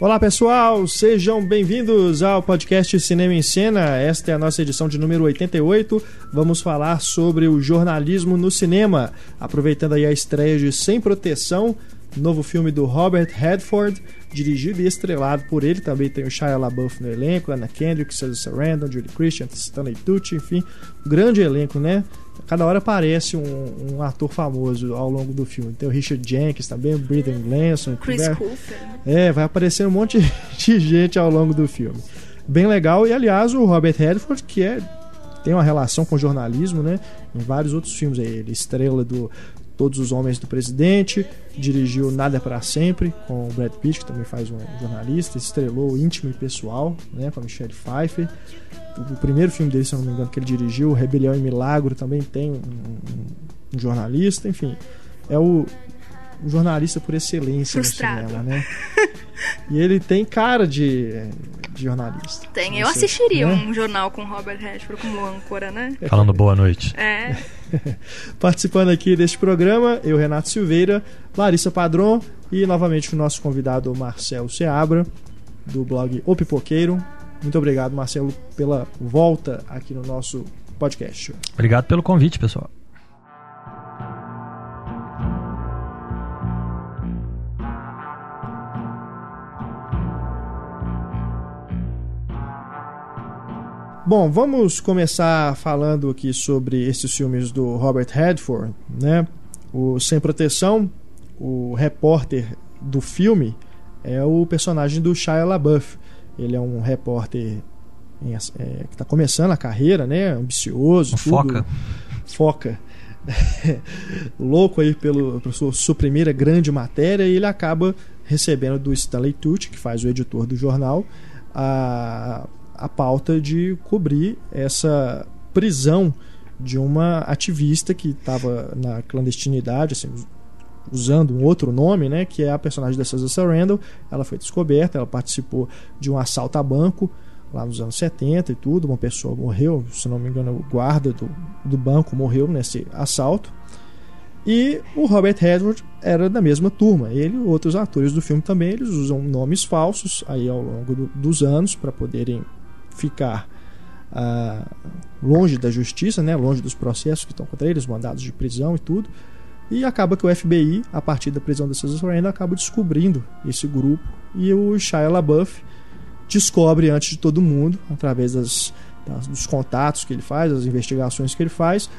Olá pessoal, sejam bem-vindos ao podcast Cinema em Cena. Esta é a nossa edição de número 88. Vamos falar sobre o jornalismo no cinema, aproveitando aí a estreia de Sem Proteção, novo filme do Robert Redford, dirigido e estrelado por ele. Também tem o Shia LaBeouf no elenco, Anna Kendrick, Cesar Sarandon, Julie Christian, Stanley Tucci, enfim, grande elenco, né? Cada hora aparece um, um, ator famoso ao longo do filme. Tem o Richard Jenkins também, o Britton Glanson. Chris. Cooper. É, vai aparecer um monte de gente ao longo do filme. Bem legal. E, aliás, o Robert Redford, que é tem uma relação com jornalismo, né? Em vários outros filmes aí. Ele estrela do Todos os Homens do Presidente, dirigiu Nada para Sempre com o Brad Pitt, que também faz um jornalista, estrelou Íntimo e Pessoal, né, com a Michelle Pfeiffer o primeiro filme dele, se eu não me engano, que ele dirigiu, Rebelião e Milagro, também tem um, um, um jornalista, enfim. É o, um jornalista por excelência Frustrado. no cinema, né? e ele tem cara de, de jornalista. Tem, eu assistiria né? um jornal com Robert Redford como âncora, né? Falando boa noite. É. Participando aqui deste programa, eu, Renato Silveira, Larissa Padron e novamente o nosso convidado Marcelo Seabra, do blog O Pipoqueiro, muito obrigado, Marcelo, pela volta aqui no nosso podcast. Obrigado pelo convite, pessoal. Bom, vamos começar falando aqui sobre esses filmes do Robert Redford, né? O Sem Proteção, o repórter do filme é o personagem do Shia LaBeouf. Ele é um repórter em, é, que está começando a carreira, né? Ambicioso. Foca. Foca. Louco aí pelo, pela sua, sua primeira grande matéria e ele acaba recebendo do Stanley Tucci, que faz o editor do jornal, a, a pauta de cobrir essa prisão de uma ativista que estava na clandestinidade, assim, usando um outro nome, né, que é a personagem da Cesar Sarandon. Ela foi descoberta, ela participou de um assalto a banco lá nos anos 70 e tudo. Uma pessoa morreu, se não me engano, o guarda do, do banco morreu nesse assalto. E o Robert Redford era da mesma turma. Ele e outros atores do filme também, eles usam nomes falsos aí ao longo do, dos anos para poderem ficar ah, longe da justiça, né, longe dos processos que estão contra eles, mandados de prisão e tudo. E acaba que o FBI, a partir da prisão da Cesar Sarandon, acaba descobrindo esse grupo e o Shia LaBeouf descobre antes de todo mundo, através das, das, dos contatos que ele faz, das investigações que ele faz,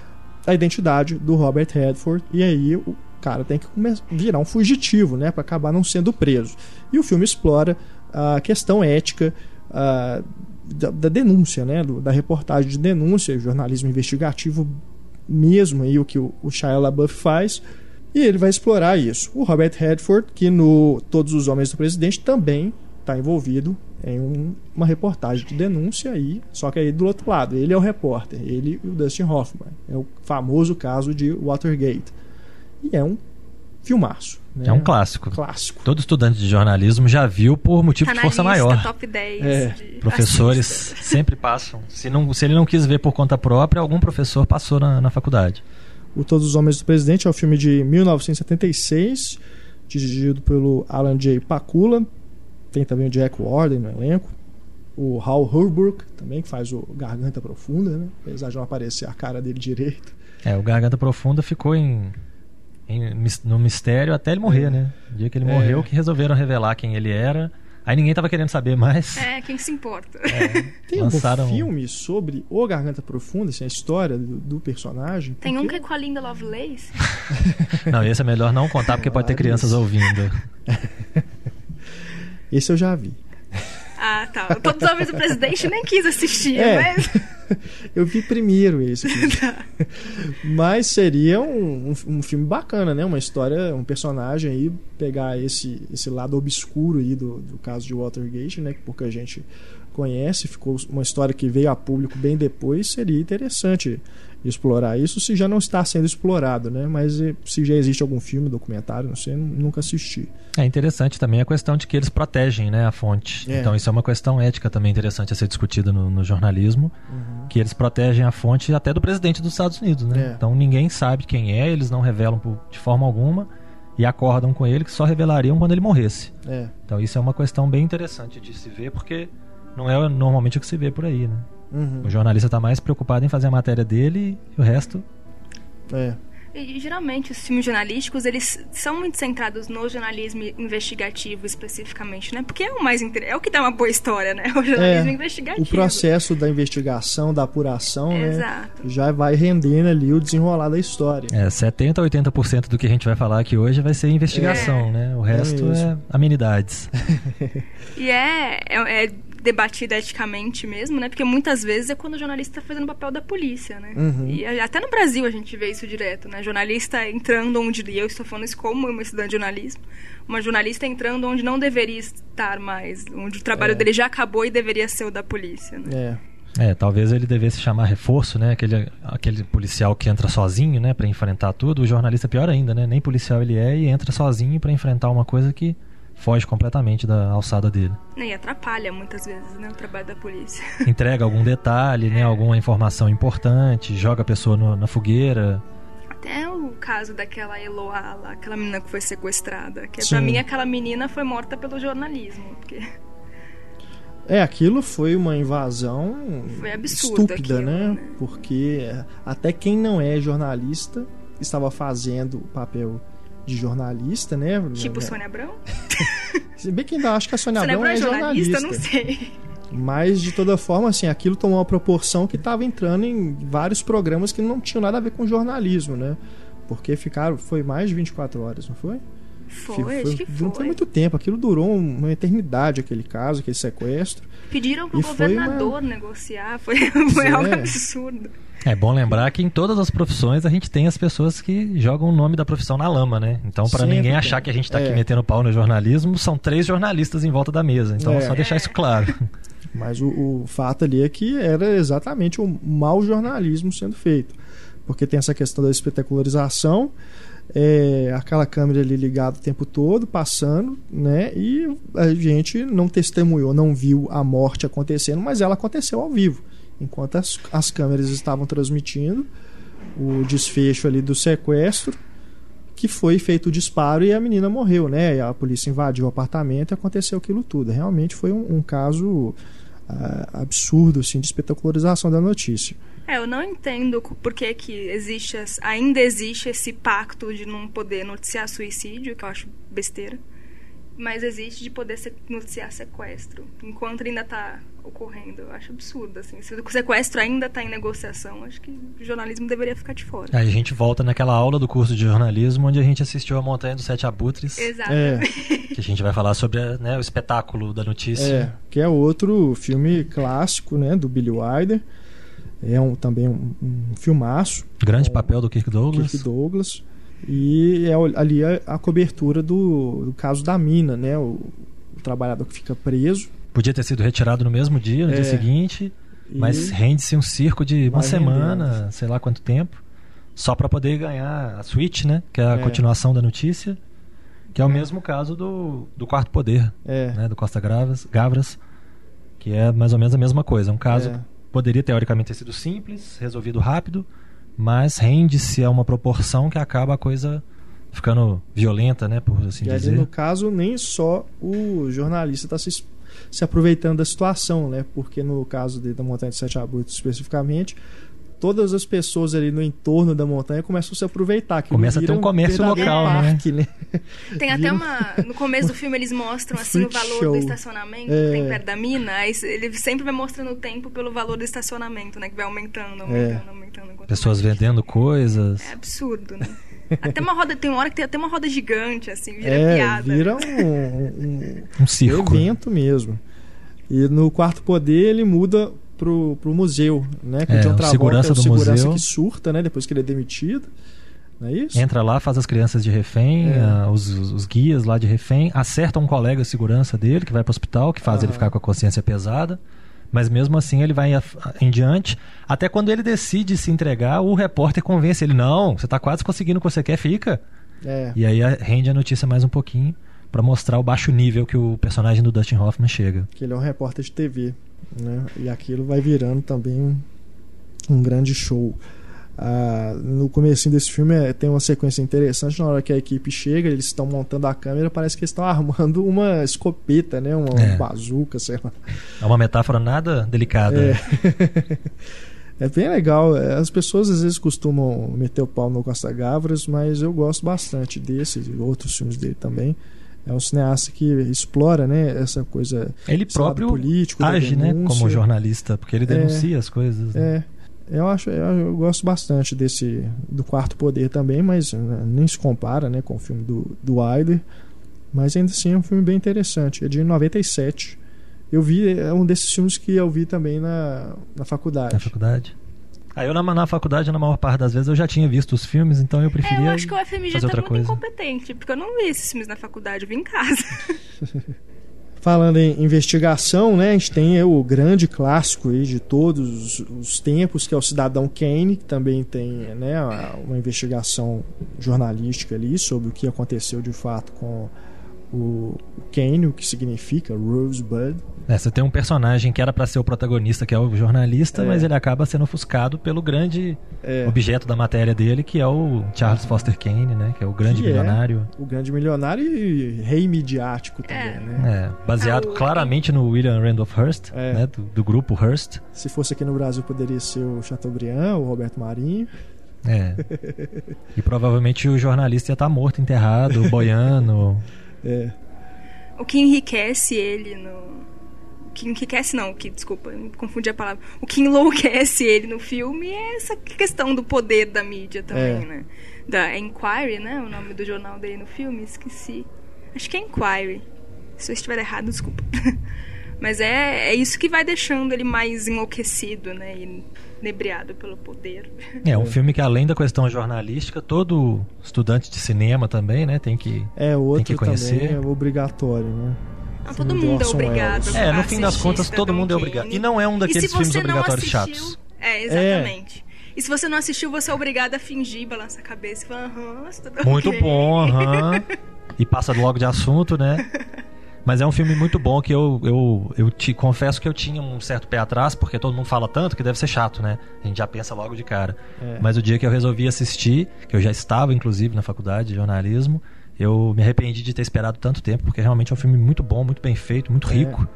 a identidade do Robert Redford e aí o cara tem que virar um fugitivo, né, para acabar não sendo preso. E o filme explora a questão ética a, da, da, denúncia, né, do, da reportagem de denúncia, jornalismo investigativo mesmo aí o que o, o Shia LaBeouf faz. E ele vai explorar isso. O Robert Redford, que no Todos os Homens do Presidente também está envolvido em um, uma reportagem de denúncia aí, só que aí do outro lado, ele é o repórter, ele e o Dustin Hoffman. É o famoso caso de Watergate. E é um filmaço. Né? É um clássico. Clássico. Todo estudante de jornalismo já viu por motivo de força maior. top 10 é. Professores sempre passam. Se, não, se ele não quis ver por conta própria, algum professor passou na, na faculdade. O Todos os Homens do Presidente é um filme de 1976, dirigido pelo Alan J. Pakula. Tem também o Jack Warden no elenco. O Hal Holbrook também, que faz o Garganta Profunda, né? apesar de não aparecer a cara dele direito. É, o Garganta Profunda ficou em no mistério até ele morrer, é. né? No dia que ele é. morreu, que resolveram revelar quem ele era. Aí ninguém tava querendo saber mais. É, quem se importa. É, tem Lançaram... um filme sobre o Garganta Profunda, assim, a história do, do personagem? Tem porque... um que é com a Linda Lovelace. não, esse é melhor não contar porque pode ter crianças ouvindo. esse eu já vi. Tá. Todos os homens do presidente nem quis assistir, é. mas. eu vi primeiro esse. Tá. mas seria um, um, um, filme bacana, né? Uma história, um personagem aí, pegar esse, esse lado obscuro aí do, do caso de Watergate, né? Que pouca gente conhece, ficou uma história que veio a público bem depois, seria interessante explorar isso se já não está sendo explorado, né? Mas eh, se já existe algum filme, documentário, não sei, nunca assisti. É interessante também a questão de que eles protegem, né, a fonte. É. Então isso é uma questão ética também interessante a ser discutida no, no jornalismo, uhum. que eles protegem a fonte até do presidente dos Estados Unidos, né? É. Então ninguém sabe quem é, eles não revelam por, de forma alguma. e acordam com ele que só revelariam quando ele morresse. É. Então isso é uma questão bem interessante de se ver, porque não é normalmente o que se vê por aí, né? Uhum. O jornalista está mais preocupado em fazer a matéria dele e o resto É. E, geralmente os filmes jornalísticos eles são muito centrados no jornalismo investigativo especificamente, né? Porque é o mais inter... é o que dá uma boa história, né? O jornalismo É, investigativo. O processo da investigação, da apuração, né? Exato. Já vai rendendo ali o desenrolar da história. É, 70 a 80% do que a gente vai falar aqui hoje vai ser investigação, É. né? O resto mesmo. é, amenidades. E é, debatido eticamente mesmo, né? Porque muitas vezes é quando o jornalista está fazendo o papel da polícia, né? Uhum. E a- até no Brasil a gente vê isso direto, né? Jornalista entrando onde... E eu estou falando isso como uma estudante de jornalismo. Uma jornalista entrando onde não deveria estar mais. Onde o trabalho É. dele já acabou e deveria ser o da polícia, né? É. É, talvez ele devesse chamar reforço, né? Aquele, aquele policial que entra sozinho, né? Pra enfrentar tudo. O jornalista é pior ainda, né? Nem policial ele é e entra sozinho pra enfrentar uma coisa que foge completamente da alçada dele. E atrapalha muitas vezes, né? O trabalho da polícia. Entrega algum detalhe, né? Alguma informação importante, joga a pessoa no- na fogueira. Até o caso daquela Eloá lá, aquela menina que foi sequestrada. Que Sim. pra mim aquela menina foi morta pelo jornalismo. Porque É, aquilo foi uma invasão Foi absurdo estúpida, aquilo, né? né? Porque é, até quem não é jornalista estava fazendo o papel de jornalista, né? tipo Né? Sônia Abrão. Se bem que ainda acho que a Sônia, Sônia Abrão é é jornalista, jornalista. não sei. Mas de toda forma, assim, aquilo tomou uma proporção que estava entrando em vários programas que não tinham nada a ver com jornalismo, né? Porque ficaram, foi mais de 24 horas, não foi? Foi, acho que Não foi foi. muito tempo, aquilo durou uma eternidade, aquele caso, aquele sequestro. Pediram pro E foi governador negociar, foi, foi é. algo absurdo. É bom lembrar que em todas as profissões a gente tem as pessoas que jogam o nome da profissão na lama, né? Então, pra Sempre ninguém achar que a gente tá aqui É. metendo pau no jornalismo, são três jornalistas em volta da mesa. Então, É. só deixar isso claro. Mas o, o fato ali é que era exatamente o mau jornalismo sendo feito. Porque tem essa questão da espetacularização, é, aquela câmera ali ligada o tempo todo, passando, né? E a gente não testemunhou, não viu a morte acontecendo, mas ela aconteceu ao vivo. Enquanto as, as câmeras estavam transmitindo o desfecho ali do sequestro, que foi feito o disparo e a menina morreu, né? E a polícia invadiu o apartamento e aconteceu aquilo tudo. Realmente foi um, um caso ah, absurdo, assim, de espetacularização da notícia. É, eu não entendo por que, que existe, ainda existe esse pacto de não poder noticiar suicídio, que eu acho besteira. Mas existe de poder noticiar sequestro, enquanto ainda está ocorrendo. Eu acho absurdo, assim. Se o sequestro ainda está em negociação, acho que o jornalismo deveria ficar de fora. Aí a gente volta naquela aula do curso de jornalismo onde a gente assistiu a Montanha dos Sete Abutres, Exatamente. que a gente vai falar sobre né, o espetáculo da notícia. É, que é outro filme clássico, né, do Billy Wilder. É um, também um, um filmaço. Grande papel do Kirk Douglas. Kirk Douglas. E é ali a, a cobertura do, do caso da mina, né? O, o trabalhador que fica preso. Podia ter sido retirado no mesmo dia, no É. dia seguinte, e- mas rende-se um circo de uma Vai semana, sei lá quanto tempo, só para poder ganhar a suíte, né? Que é a É. continuação da notícia, que é o mesmo caso do, do Quarto Poder, é, né? Do Costa Gravas, Gavras, que é mais ou menos a mesma coisa. Um caso É. que poderia teoricamente ter sido simples, resolvido rápido, mas rende-se a uma proporção que acaba a coisa ficando violenta, né? Por assim E ali dizer. no caso, nem só o jornalista está se, se aproveitando da situação, né? Porque no caso de, da Montanha de Sete Abutres especificamente, todas as pessoas ali no entorno da montanha começam a se aproveitar. Aquilo Começa a ter um comércio local, né? parque, né? Tem até uma. No começo do filme eles mostram assim o valor show. do estacionamento É. que tem perto da mina. Aí ele sempre vai mostrando o tempo pelo valor do estacionamento, né? Que vai aumentando, aumentando, aumentando. enquanto Pessoas mais- vendendo coisas. É absurdo, né? Até uma roda, tem uma hora que tem até uma roda gigante, assim, vira É, piada. vira um, um, Um circo. evento mesmo. E no quarto poder ele muda pro, pro museu, né? Que É, o John o Travolta segurança é o do segurança museu. que surta, né? Depois que ele é demitido. Não é isso? Entra lá, faz as crianças de refém, É. ah, os, os- os guias lá de refém, acerta um colega de segurança dele que vai pro hospital, que faz ele ficar com a consciência pesada. Mas mesmo assim ele vai em diante. Até quando ele decide se entregar, o repórter convence ele: Não, você tá quase conseguindo o que você quer, fica. É. E aí rende a notícia mais um pouquinho pra mostrar o baixo nível que o personagem do Dustin Hoffman chega. Que ele é um repórter de TV. Né? E aquilo vai virando também um grande show. Ah, no começo desse filme é, tem uma sequência interessante na hora que a equipe chega, eles estão montando a câmera, parece que eles estão armando uma escopeta, né? Uma É. bazuca, sei lá. É uma metáfora nada delicada. É. É bem legal. É, As pessoas às vezes costumam meter o pau no Costa Gavras, mas eu gosto bastante desse e outros filmes dele também. É um cineasta que explora, né, essa coisa Ele lado próprio político, age, né, como jornalista, porque ele denuncia as coisas. né? É, eu acho, eu, eu gosto bastante desse do Quarto Poder também, mas né, nem se compara, né, com o filme do do Wilder. Mas ainda assim é um filme bem interessante. É de 97. Eu vi é um desses filmes que eu vi também na, na faculdade. Na faculdade. Aí eu na, na faculdade, na maior parte das vezes, eu já tinha visto os filmes, então eu É, preferia. eu acho que o FMG fazer tá outra muito coisa. incompetente, porque eu não vi esses filmes na faculdade, eu vi em casa. Falando em investigação, né, a gente tem o grande clássico aí de todos os tempos, que é o Cidadão Kane, que também tem né, uma investigação jornalística ali sobre o que aconteceu de fato com o Kane, o que significa Rosebud. É, você tem um personagem que era pra ser o protagonista, que é o jornalista, É. mas ele acaba sendo ofuscado pelo grande É, objeto da matéria dele, que é o Charles Foster Kane, né? Que é o grande Que é. milionário. o grande milionário e rei midiático também, É. né? É, baseado Ah, o- claramente no William Randolph Hearst, É. né? Do, do grupo Hearst. Se fosse aqui no Brasil, poderia ser o Chateaubriand, o Roberto Marinho. É. e provavelmente o jornalista ia estar morto, enterrado, boiando. É, O que enriquece ele no. O que enriquece não, o que, desculpa, confundi a palavra. O que enlouquece ele no filme é essa questão do poder da mídia também, É. né? Da Inquiry, né? O nome do jornal dele no filme, esqueci. Acho que é Inquiry. Se eu estiver errado, desculpa. Mas é, é isso que vai deixando ele mais enlouquecido, né? E inebriado pelo poder. É, um filme que além da questão jornalística, todo estudante de cinema também, né? Tem que. é outro que conhecer. também é obrigatório, né? Não, Filme todo do mundo é obrigado. É, no fim das contas, todo mundo é obrigado. E não é um daqueles filmes obrigatórios assistiu- chatos. É, exatamente. E se você não assistiu, você é obrigado a fingir, balançar a cabeça e falar, aham, Cidadão Muito Kane." bom, aham. E passa logo de assunto, né? Mas é um filme muito bom que eu, eu, eu te confesso que eu tinha um certo pé atrás, porque todo mundo fala tanto que deve ser chato, né? A gente já pensa logo de cara. É. Mas o dia que eu resolvi assistir, que eu já estava inclusive na faculdade de jornalismo, eu me arrependi de ter esperado tanto tempo, porque realmente é um filme muito bom, muito bem feito, muito É. rico.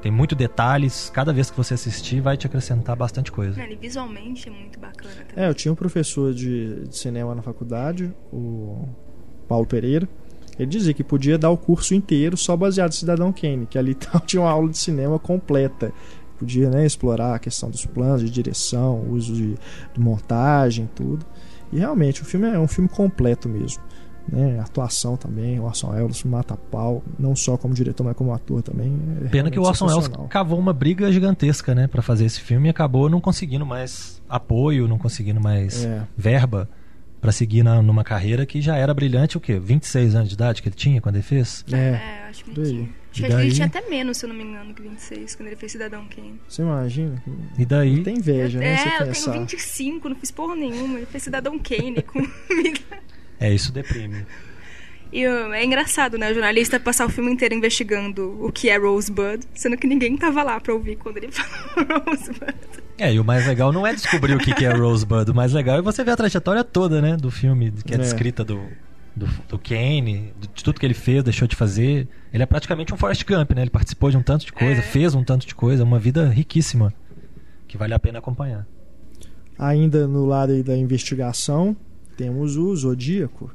Tem muito detalhes, cada vez que você assistir vai te acrescentar bastante coisa. Ele visualmente é muito bacana também. É, eu tinha um professor de, de cinema na faculdade, o Paulo Pereira. Ele dizia que podia dar o curso inteiro só baseado em Cidadão Kane, que ali então, tinha uma aula de cinema completa. Podia né, explorar a questão dos planos de direção, uso de, de montagem, tudo. E realmente o filme é um filme completo mesmo. Né? Atuação também, o Orson Welles mata pau, não só como diretor, mas como ator também. é Pena que o Orson Welles cavou uma briga gigantesca, né, Pra fazer esse filme e acabou não conseguindo mais apoio, não conseguindo mais É. verba pra seguir na, numa carreira que já era brilhante, o quê? 26 anos de idade que ele tinha quando ele fez? É, É, acho que ele tinha. Acho E que ele daí? tinha até menos, se eu não me engano, que 26, quando ele fez Cidadão Kane. você imagina? E daí? Tem inveja, né? é, você eu pensar. tenho 25, não fiz porra nenhuma. Ele fez Cidadão Kane comigo. É, isso deprime. E é engraçado, né? O jornalista passar o filme inteiro investigando o que é Rosebud, sendo que ninguém tava lá pra ouvir quando ele falou Rosebud. É, e o mais legal não é descobrir o que que é Rosebud, o mais legal é você ver a trajetória toda, né, do filme, que é, É. descrita do, do, do Kane, de tudo que ele fez, deixou de fazer. Ele é praticamente um Forrest Gump, né? Ele participou de um tanto de coisa, É. fez um tanto de coisa, uma vida riquíssima, que vale a pena acompanhar. Ainda no lado aí da investigação, temos o Zodíaco.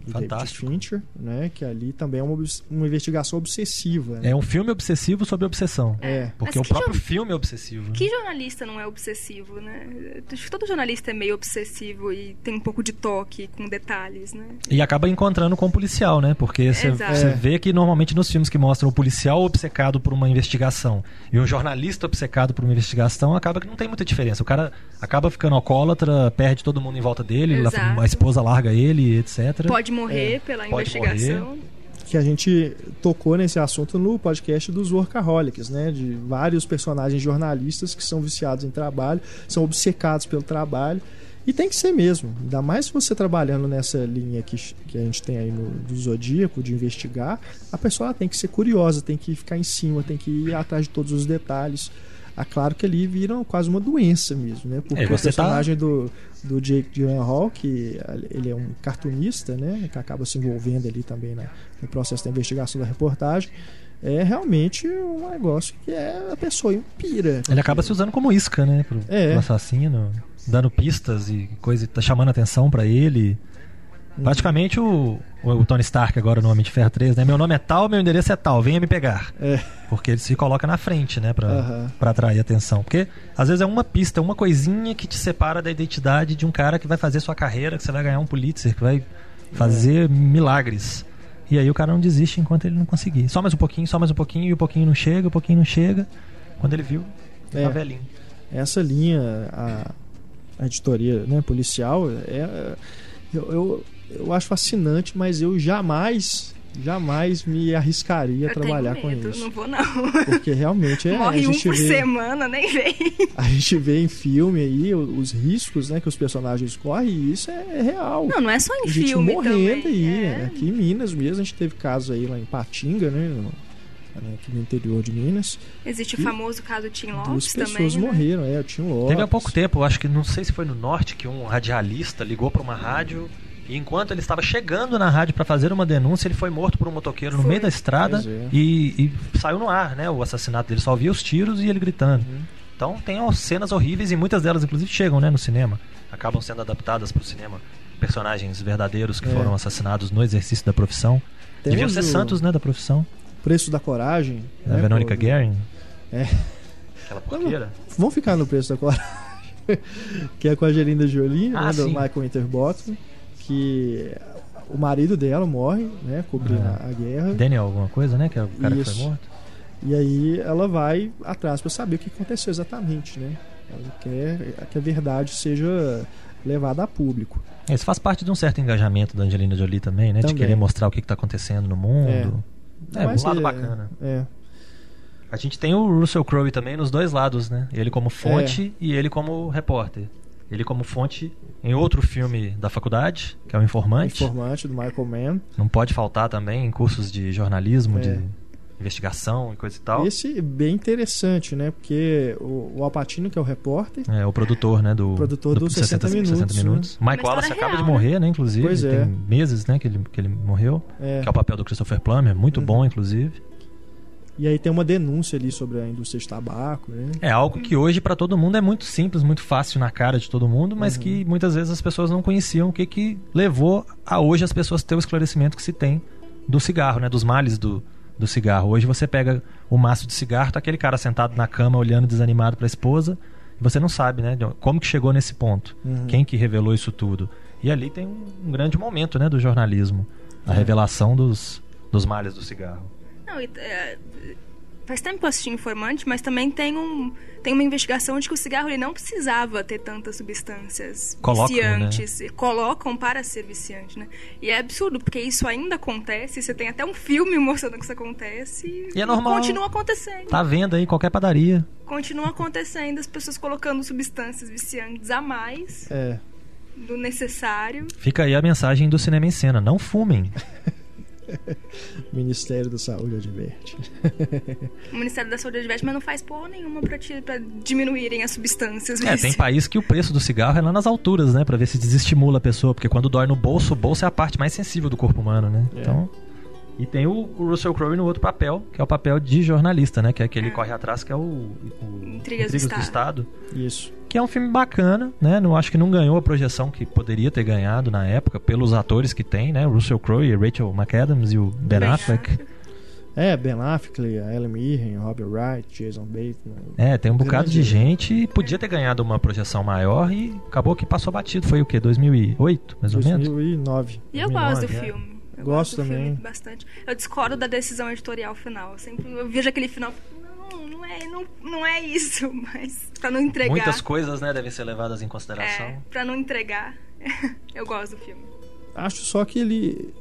Do David Fantástico. Fincher, né? Que ali também é uma, uma investigação obsessiva. né? É um filme obsessivo sobre obsessão. É. Porque Mas o próprio jo- filme é obsessivo. né? Que jornalista não é obsessivo, né? Acho que todo jornalista é meio obsessivo e tem um pouco de toque com detalhes, né? E acaba encontrando com o policial, né? Porque você Exato. você É. vê que normalmente nos filmes que mostram o policial obcecado por uma investigação e um jornalista obcecado por uma investigação, acaba que não tem muita diferença. O cara acaba ficando alcoólatra, perde todo mundo em volta dele, Exato. a esposa larga ele, etc. Pode morrer pela Pode investigação. Que a gente tocou nesse assunto no podcast dos Workaholics, né? De vários personagens jornalistas que são viciados em trabalho, são obcecados pelo trabalho. E tem que ser mesmo. Ainda mais se você trabalhando nessa linha que, que a gente tem aí no, do Zodíaco, de investigar, a pessoa tem que ser curiosa, tem que ficar em cima, tem que ir atrás de todos os detalhes. Ah, claro que ali vira quase uma doença mesmo, né? Porque É, o tá- personagem do, do Jake Gyllenhaal, que ele é um cartunista, né? Que acaba se envolvendo ali também na- no processo da investigação da reportagem. É realmente um negócio que é a pessoa pira. Ele acaba se usando como isca, né? Pro, É. pro assassino, dando pistas e coisa, tá chamando atenção pra ele. Uhum. Praticamente o, o, Tony Stark agora no Homem de Ferro 3, né? Meu nome é tal, meu endereço é tal, venha me pegar. É. Porque ele se coloca na frente, né? Pra, Aham. pra atrair atenção. Porque às vezes é uma pista, uma coisinha que te separa da identidade de um cara que vai fazer sua carreira, que você vai ganhar um Pulitzer, que vai fazer milagres. E aí o cara não desiste enquanto ele não conseguir. Só mais um pouquinho, só mais um pouquinho, e o pouquinho não chega, o pouquinho não chega. Quando ele viu, É. tá velhinho. essa linha, a, a editoria né, policial, é, eu, eu, eu acho fascinante, mas eu jamais, jamais me arriscaria a trabalhar tenho com medo, isso. não vou não. Porque realmente é, a Morre um gente por vê, semana, nem vem. a gente vê em filme aí o- os riscos né, que os personagens correm e isso é, é real. Não, não é só em gente filme morrendo também. aí. é. Aqui em Minas mesmo, a gente teve casos aí lá em Patinga, né? no- Aqui no interior de Minas. Existe o E famoso caso Tim Duas Lopes pessoas também, né? morreram, é, tinha um Lopes. Teve há pouco tempo, acho que não sei se foi no norte, que um radialista ligou pra uma rádio e enquanto ele estava chegando na rádio pra fazer uma denúncia, ele foi morto por um motoqueiro no Foi. meio da estrada é. e, e saiu no ar, né? O assassinato dele. Só ouvia os tiros e ele gritando. Uhum. Então tem ó, cenas horríveis e muitas delas, inclusive, chegam né, no cinema. Acabam sendo adaptadas pro cinema. Personagens verdadeiros que É. foram assassinados no exercício da profissão. Deviam Temos ser o santos, né, da profissão. Preço da Coragem. Da né, Verônica Guerin. É. Aquela porqueira. Vamos ficar no Preço da Coragem. que é com a Angelina Jolie, Ah, né, do. Michael Winterbottom. Que o marido dela morre, né? Cobrindo Ah. a, guerra. Daniel alguma coisa, né? Que é o cara que Isso. foi morto. E aí ela vai atrás para saber o que aconteceu exatamente, né? Ela quer que a verdade seja levada a público. Isso faz parte de um certo engajamento da Angelina Jolie também, né? Também. De querer mostrar o que está acontecendo no mundo. É, Mas um lado é- bacana. É. A gente tem o Russell Crowe também nos dois lados, né? Ele como fonte É. e ele como repórter. Ele como fonte em outro filme da faculdade, que é o Informante. Informante do Michael Mann. Não pode faltar também em cursos de jornalismo, É. de investigação e coisa e tal. Esse é bem interessante, né? Porque o, o Alpatino, que é o repórter, É o produtor, né? Do, Produtor do 60 minutos, né? minutos. Mike Uma Wallace acaba real, de né? morrer, né? Inclusive. Pois é. Tem meses, né? Que ele, que ele morreu. é, Que é o papel do Christopher Plummer, muito Uhum. bom, inclusive. E aí tem uma denúncia ali sobre a indústria de tabaco, né? É algo que hoje para todo mundo é muito simples, muito fácil na cara de todo mundo, mas Uhum. que muitas vezes as pessoas não conheciam o que, que levou a hoje as pessoas ter o esclarecimento que se tem do cigarro, né? Dos males do, do cigarro. Hoje você pega o maço de cigarro, tá aquele cara sentado na cama olhando desanimado para a esposa, e você não sabe, né? Como que chegou nesse ponto? Uhum. Quem que revelou isso tudo? E ali tem um grande momento, né, do jornalismo, a É. revelação dos, dos males do cigarro. Não, e, é, faz tempo que eu assisti Informante, mas também tem, um, tem uma investigação de que o cigarro ele não precisava ter tantas substâncias Colocam, viciantes. Colocam para ser viciante, né? E é absurdo, porque isso ainda acontece. Você tem até um filme mostrando que isso acontece. E é normal. Continua acontecendo. Tá à venda aí em qualquer padaria. Continua acontecendo, as pessoas colocando substâncias viciantes a mais É. do necessário. Fica aí a mensagem do cinema em cena, não fumem. Ministério da Saúde adverte. O Ministério da Saúde adverte, mas não faz porra nenhuma pra, ti- pra diminuírem as substâncias É, tem país que o preço do cigarro é lá nas alturas, né? Pra ver se desestimula a pessoa. Porque quando dói no bolso, o bolso é a parte mais sensível do corpo humano, né? É. Então. E tem o, o Russell Crowe no outro papel, que é o papel de jornalista, né? Que é aquele É. corre atrás, que é o, o Intrigas do Intrigas Estado. Isso. Que é um filme bacana, né? Não acho que não ganhou a projeção que poderia ter ganhado na época, pelos atores que tem, né? O Russell Crowe e Rachel McAdams e o Ben Ben Affleck. É, Ben Affleck, a Ellen Mirren, Robert Wright, Jason Bateman. É, tem um bocado de gente e podia ter ganhado uma projeção maior e acabou que passou batido. Foi o quê? 2008, mais ou menos? 2009. E eu 2009, gosto do é. filme. Eu Gosto gosto também. filme bastante. Eu discordo da decisão editorial final. Eu sempre eu vejo aquele final. Não, não é, não, não é isso, mas pra não entregar. Muitas coisas, né, devem ser levadas em consideração. é, pra não entregar. eu gosto do filme. Acho só que ele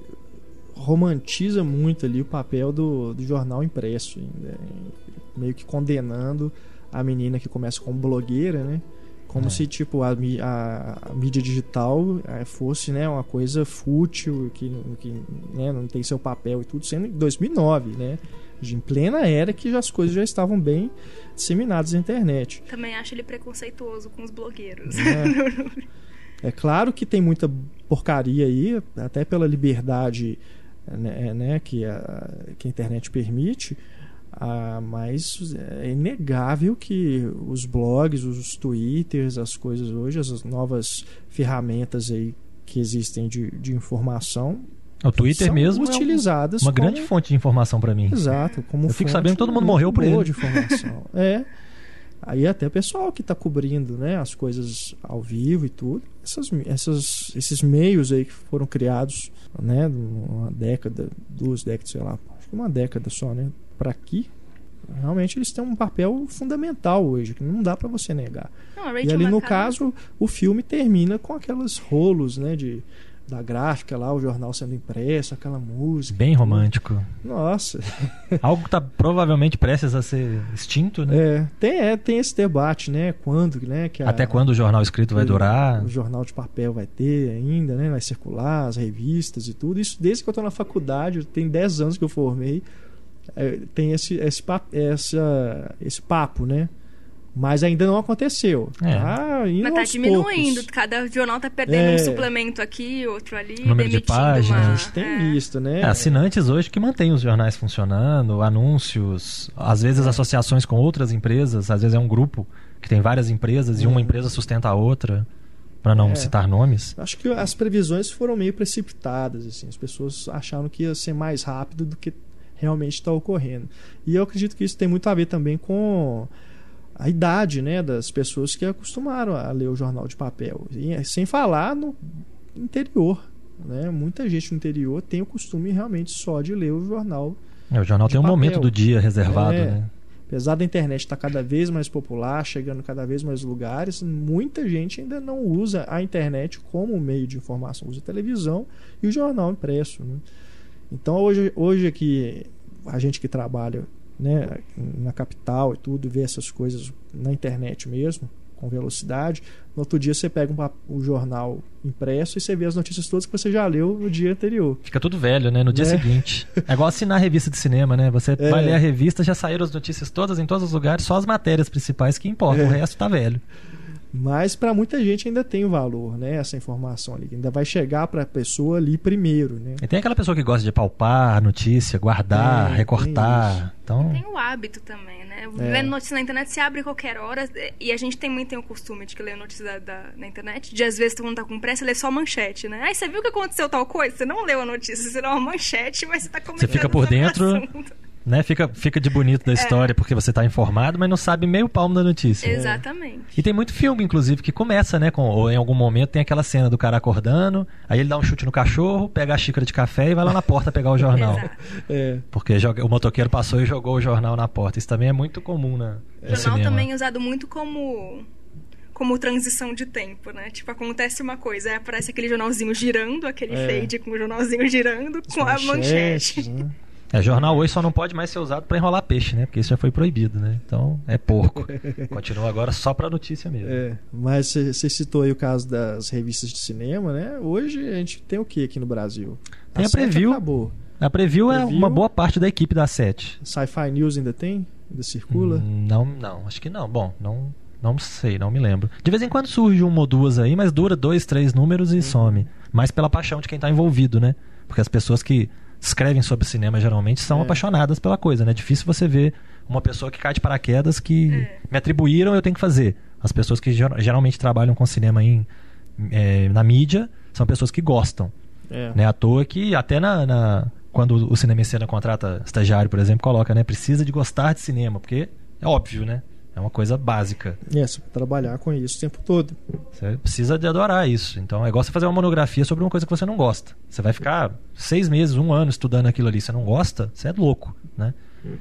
romantiza muito ali o papel do, do jornal impresso, ainda, meio que condenando a menina que começa como blogueira, né? Como É. se tipo a, a- a mídia digital eh, fosse né, uma coisa fútil que, que né, não tem seu papel e tudo, sendo em 2009, né? Em plena era que as coisas já estavam bem disseminadas na internet. Também acho ele preconceituoso com os blogueiros. É, é claro que tem muita porcaria aí, até pela liberdade né, né que, a, que a internet permite, ah, mas é inegável que os blogs, os twitters, as coisas hoje, as novas ferramentas aí que existem de, de informação o Twitter são mesmo utilizadas é uma como... grande fonte de informação para mim. Exato, como eu fico sabendo que todo mundo morreu por ele. de informação. é. Aí até o pessoal que está cobrindo, né, as coisas ao vivo e tudo, essas, essas, esses meios aí que foram criados, né, uma década, duas décadas, sei lá, acho que uma década só, né, para aqui, realmente eles têm um papel fundamental hoje, que não dá para você negar. Não, e ali no caso, o filme termina com aquelas rolos, né, de da gráfica lá, o jornal sendo impresso, aquela música. Bem romântico. Nossa. Algo que tá provavelmente prestes a ser extinto, né? É, tem, é, tem esse debate, né? Quando, né? Que a, Até quando o jornal escrito vai durar? O jornal de papel vai ter ainda, né? Vai circular, as revistas e tudo. Isso desde que eu tô na faculdade, tem 10 anos que eu formei. É, tem esse, esse, essa, esse papo, né? Mas ainda não aconteceu. É. Tá Mas tá diminuindo. Poucos. Cada jornal tá perdendo É. um suplemento aqui, outro ali, Número de páginas. uma... A gente tem é. visto, né? É, assinantes hoje que mantêm os jornais funcionando, anúncios, às vezes associações com outras empresas, às vezes é um grupo que tem várias empresas e uma empresa sustenta a outra, para não É. citar nomes. Acho que as previsões foram meio precipitadas, assim. As pessoas acharam que ia ser mais rápido do que realmente está ocorrendo. E eu acredito que isso tem muito a ver também com a idade, né, das pessoas que acostumaram a ler o jornal de papel. E, sem falar no interior, né? Muita gente no interior tem o costume realmente só de ler o jornal. É, o jornal tem um papel. momento do dia reservado, É. né? Apesar da internet estar cada vez mais popular, chegando cada vez mais lugares, muita gente ainda não usa a internet como meio de informação, usa a televisão e o jornal impresso. né? Então hoje, hoje aqui a gente que trabalha né, na capital e tudo, vê essas coisas na internet mesmo, com velocidade. No outro dia você pega um o jornal impresso e você vê as notícias todas que você já leu no dia anterior. Fica tudo velho, né? No dia É. seguinte. É igual assinar a revista de cinema, né? Você É. vai ler a revista, já saíram as notícias todas em todos os lugares, só as matérias principais que importam. É. O resto tá velho. Mas para muita gente ainda tem o valor, né? Essa informação ali, que ainda vai chegar para a pessoa ali primeiro, né? E tem aquela pessoa que gosta de palpar a notícia, guardar, Tem, tem recortar. Então, Tem o hábito também, né? É. Lendo notícia na internet, você abre qualquer hora. E a gente também tem o costume de que ler notícia da, da- na internet. De às vezes, todo mundo tá com pressa, lê só a manchete, né? Aí você viu que aconteceu tal coisa? Você não leu a notícia, você leu a manchete, mas você tá comentando fica por dentro, assunto. Né, fica, fica de bonito da história porque você tá informado, mas não sabe meio palmo da notícia. Exatamente. E tem muito filme, inclusive, que começa, né? Com, ou em algum momento tem aquela cena do cara acordando, aí ele dá um chute no cachorro, pega a xícara de café e vai lá na porta pegar o jornal. Exato. É, Porque joga- o motoqueiro passou e jogou o jornal na porta. Isso também é muito comum na, no O jornal cinema. também é usado muito como como transição de tempo, né? Tipo, acontece uma coisa, aparece aquele jornalzinho girando, aquele É. fade com o jornalzinho girando, as com a manchete. né? É, jornal hoje só não pode mais ser usado pra enrolar peixe, né? Porque isso já foi proibido, né? Então é porco. Continua agora só pra notícia mesmo. É, mas você citou aí o caso das revistas de cinema, né? Hoje a gente tem o que aqui no Brasil? Tem a Preview. Acabou. A preview, é Preview. uma boa parte da equipe da Sete. Sci-Fi News ainda tem? Ainda circula? Hum, Não, não, acho que não. Bom, não, não sei, não me lembro. De vez em quando surge uma ou duas aí, mas dura dois, três números e some. Mais pela paixão de quem tá envolvido, né? Porque as pessoas que escrevem sobre cinema geralmente são É. apaixonadas pela coisa, né? É difícil você ver uma pessoa que cai de paraquedas que É. me atribuíram, eu tenho que fazer. As pessoas que ger- geralmente trabalham com cinema em, eh, na mídia são pessoas que gostam. É. Né? À toa que até na, na- quando o cinema em cena contrata estagiário, por exemplo, coloca, né? Precisa de gostar de cinema, porque é óbvio, né? É uma coisa básica. É, você trabalhar com isso o tempo todo. Você precisa de adorar isso. Então é igual você fazer uma monografia sobre uma coisa que você não gosta. Você vai ficar seis meses, um ano estudando aquilo ali. Você não gosta, você é louco, né?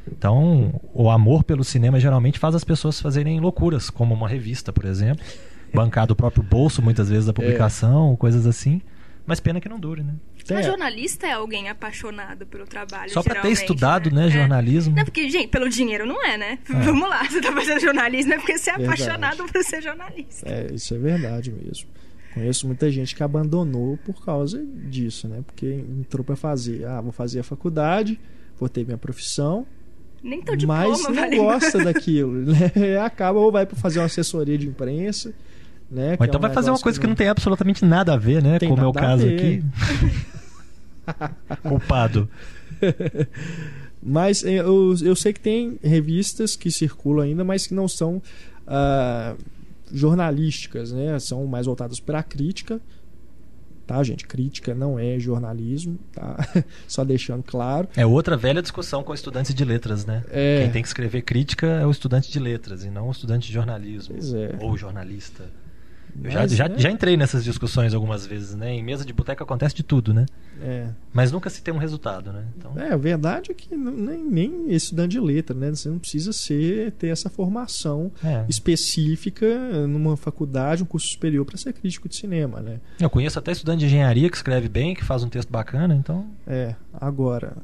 Então, o amor pelo cinema geralmente faz as pessoas fazerem loucuras, como uma revista, por exemplo, bancar do próprio bolso muitas vezes da publicação, coisas assim. Mas pena que não dure, né? Tem, Mas jornalista é alguém apaixonado pelo trabalho, Só pra ter estudado, né, É. jornalismo. Não, porque, gente, pelo dinheiro não é, né? Vamos lá, você tá fazendo jornalismo é porque você é Verdade. apaixonado por ser jornalista. É, isso é verdade mesmo. Conheço muita gente que abandonou por causa disso, né? Porque entrou para fazer, ah, vou fazer a faculdade, vou ter minha profissão, Nem teu diploma mas não vale gosta daquilo, né? Acaba ou vai pra fazer uma assessoria de imprensa, né? Ou que é então um vai fazer uma coisa que não tem absolutamente nada a ver, né? Tem Como é o caso aqui. Culpado. Mas eh, eu, eu sei que tem revistas que circulam ainda, mas que não são ah, jornalísticas, né? São mais voltadas para a crítica. Tá, gente? Crítica não é jornalismo, tá? Só deixando claro. É outra velha discussão com estudantes de letras, né? É. Quem tem que escrever crítica é o estudante de letras e não o estudante de jornalismo. É. Ou jornalista. Eu já, Mas, já, né? já entrei nessas discussões algumas vezes, né? Em mesa de boteca acontece de tudo, né? É. Mas nunca se tem um resultado, né? Então, É, a verdade é que não- nem, nem estudante de letra, né? Você não precisa ser, ter essa formação é. específica numa faculdade, um curso superior para ser crítico de cinema, né? Eu conheço até estudante de engenharia que escreve bem, que faz um texto bacana, então. É, agora,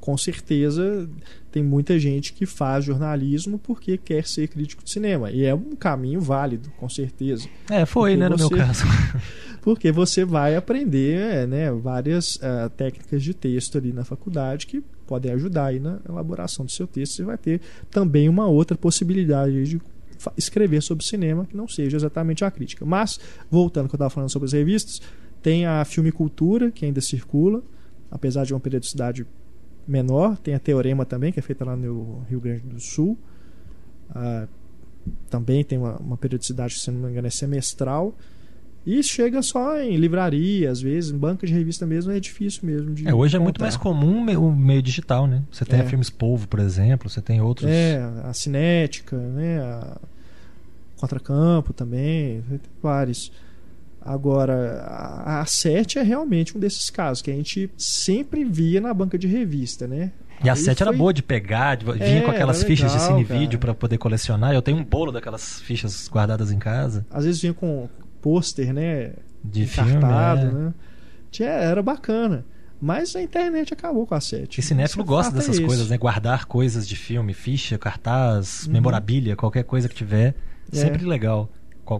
com certeza tem muita gente que faz jornalismo porque quer ser crítico de cinema. E é um caminho válido, com certeza. É, foi, Porque né, no meu você- caso. Porque você vai aprender é, né, várias ah, técnicas de texto ali na faculdade que podem ajudar aí na elaboração do seu texto. Você vai ter também uma outra possibilidade de escrever sobre cinema que não seja exatamente a crítica. Mas, voltando ao que eu estava falando sobre as revistas, tem a Filme Cultura, que ainda circula, apesar de uma periodicidade menor. Tem a Teorema também, que é feita lá no Rio Grande do Sul. Ah, também tem uma, uma periodicidade, se não me engano, é semestral. E chega só em livraria, às vezes, em banca de revista mesmo, é difícil mesmo de É, hoje é muito mais comum o meio digital, né? Você tem É. a Filmes Polvo, por exemplo, você tem outros. É, a Cinética, né? A Contracampo também, vários. Agora, a, a Sete é realmente um desses casos que a gente sempre via na banca de revista, né? E a Aí 7 era foi- boa de pegar, de, vinha É, com aquelas era fichas de legal, cinevídeo cara. pra poder colecionar. Eu tenho um bolo daquelas fichas guardadas em casa Às vezes vinha com pôster, né? de filme. encartado, é. né? Tinha, era bacana. Mas a internet acabou com a 7. E cinéfilo Esse gosta é dessas esse. coisas, né? Guardar coisas de filme, ficha, cartaz, Uhum. memorabilia, qualquer coisa que tiver. É. Sempre legal.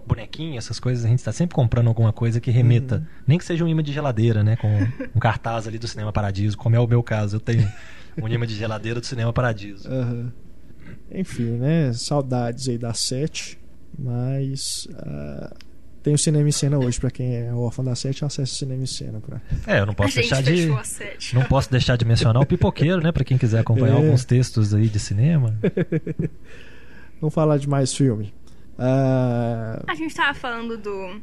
Bonequinho, essas coisas, a gente tá sempre comprando alguma coisa que remeta. Uhum. Nem que seja um imã de geladeira, né? Com um cartaz ali do Cinema Paradiso, como é o meu caso. Eu tenho um imã de geladeira do Cinema Paradiso. Aham. Enfim, né? Saudades aí da 7. Mas. ah, tem o Cinema em Cena hoje, pra quem é órfão da 7, acessa o Cinema em Cena. Pra... É, eu não posso deixar de. sete. Não posso deixar de mencionar o pipoqueiro, né? Pra quem quiser acompanhar É. alguns textos aí de cinema. Vamos falar de mais filme. Ah, A gente tava falando do,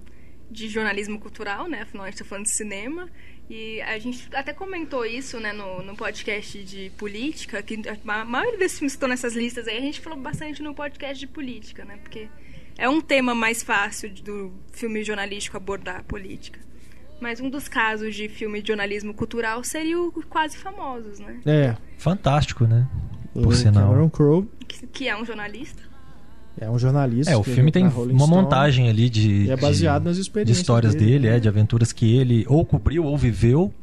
de jornalismo cultural, né? Afinal, a gente tá falando de cinema. E a gente até comentou isso, né, no, no podcast de política, que a maioria desses filmes que estão nessas listas aí, a gente falou bastante no podcast de política, né? Porque é um tema mais fácil do filme jornalístico abordar a política. Mas um dos casos de filme de jornalismo cultural seria o Quase Famosos, né? é. Fantástico, né? o Por sinal. Cameron Crowe Que, que é um jornalista. É um jornalista. É, o filme tem uma Stone, montagem ali de. E é baseado de, nas de experiências histórias dele, né? é, de aventuras que ele ou cobriu ou viveu.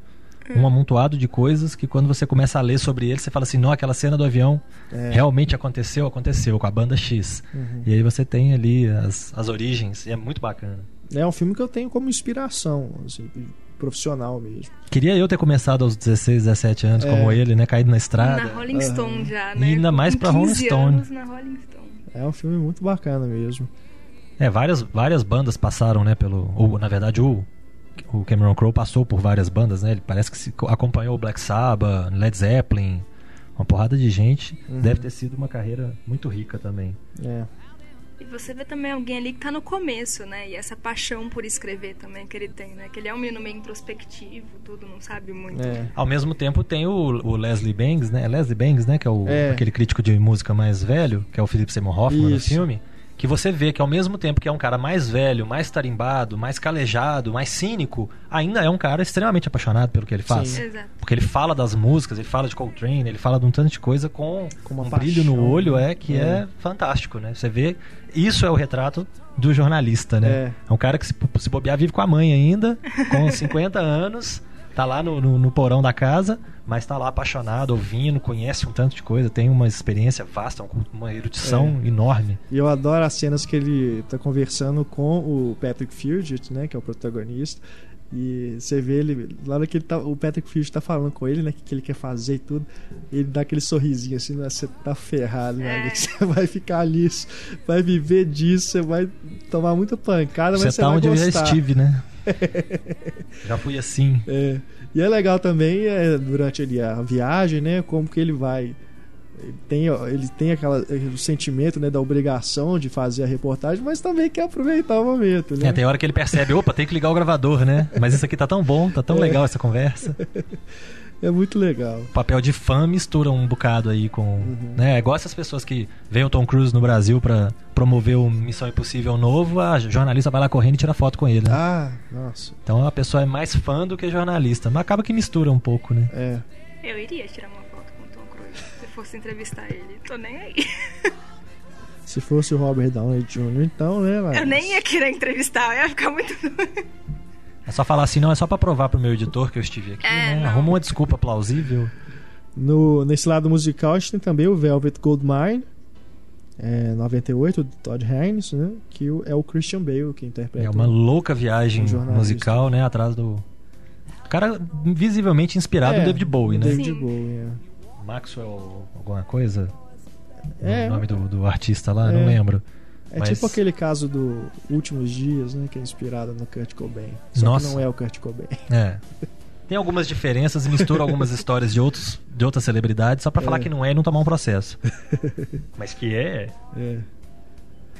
Um amontoado de coisas que quando você começa a ler sobre ele, você fala assim, não, aquela cena do avião É. realmente aconteceu, aconteceu com a banda X. Uhum. E aí você tem ali as, as origens, e é muito bacana. É um filme que eu tenho como inspiração, assim, profissional mesmo. Queria eu ter começado aos 16, 17 anos É. como ele, né? Caído na estrada. Na Rolling. Stone já, E né? ainda mais pra Rolling 15 Stone. anos na Rolling Stone. É um filme muito bacana mesmo. É, várias, várias bandas passaram, né, pelo... Ou, na verdade, o, o Cameron Crowe passou por várias bandas, né? Ele parece que se, acompanhou o Black Sabbath, Led Zeppelin, uma porrada de gente. Uhum. Deve ter sido uma carreira muito rica também. É. E você vê também alguém ali que tá no começo, né? E essa paixão por escrever também que ele tem, né? Que ele é um menino meio introspectivo, tudo, não sabe muito. É. Ao mesmo tempo tem o, o Leslie Bangs, né? É Leslie Bangs, né? Que é, o, É. aquele crítico de música mais velho, que é o Philip Seymour Hoffman no Isso. filme. Que você vê que ao mesmo tempo que é um cara mais velho, mais tarimbado, mais calejado, mais cínico, ainda é um cara extremamente apaixonado pelo que ele faz. Sim. Exato. Porque ele fala das músicas, ele fala de Coltrane, ele fala de um tanto de coisa com, Com uma um brilho no paixão, olho, é que É. é. fantástico, né? Você vê, isso é o retrato do jornalista, né? É. É um cara que se, se bobear vive com a mãe ainda, com 50 anos, tá lá no, no, no porão da casa, mas tá lá apaixonado, ouvindo, conhece um tanto de coisa, tem uma experiência vasta, um uma erudição É. enorme. E eu adoro as cenas que ele tá conversando com o Patrick Fugit, né, que é o protagonista. E você vê ele, lá hora que ele tá, o Patrick Field tá falando com ele, né? O que, que ele quer fazer e tudo. Ele dá aquele sorrisinho assim, você tá ferrado, né? É. Você vai ficar nisso, vai viver disso, você vai tomar muita pancada, Você mas você tá vai onde eu já gostar. estive, né? já fui assim. É. E é legal também é, durante ali, a viagem, né? Como que ele vai. Ele tem, ele tem aquela, o sentimento né, da obrigação de fazer a reportagem, mas também quer aproveitar o momento. Né? É, tem hora que ele percebe, opa, tem que ligar o gravador, né? Mas isso aqui tá tão bom, tá tão É. legal essa conversa. É muito legal. O papel de fã mistura um bocado aí com. Uhum. Né? É igual essas pessoas que veem o Tom Cruise no Brasil pra promover o Missão Impossível novo, a jornalista vai lá correndo e tira foto com ele. né? Ah, nossa. Então a pessoa é mais fã do que jornalista. Mas acaba que mistura um pouco, né? É. Eu iria tirar uma fosse entrevistar ele. Tô nem aí. Se fosse o Robert Downey Jr., então, né? mas- Eu nem ia querer entrevistar, eu ia ficar muito. É só falar assim, não, é só pra provar pro meu editor que eu estive aqui, É, né? não. Arruma uma desculpa plausível. No, nesse lado musical, a gente tem também o Velvet Goldmine, é, 98, do Todd Haynes, né? Que o- é o Christian Bale que interpreta. É uma louca viagem Um musical, né? Atrás do. O cara visivelmente inspirado no É, David Bowie, né? David Sim. Bowie, é. Maxwell, alguma coisa? É. O nome do, do artista lá, É. não lembro. É Mas- tipo aquele caso do Últimos Dias, né? Que é inspirado no Kurt Cobain. Só Nossa. que não é o Kurt Cobain. É. Tem algumas diferenças e mistura algumas histórias de, outros, de outras celebridades só pra falar É. que não é e não tomar um processo. Mas que é. É.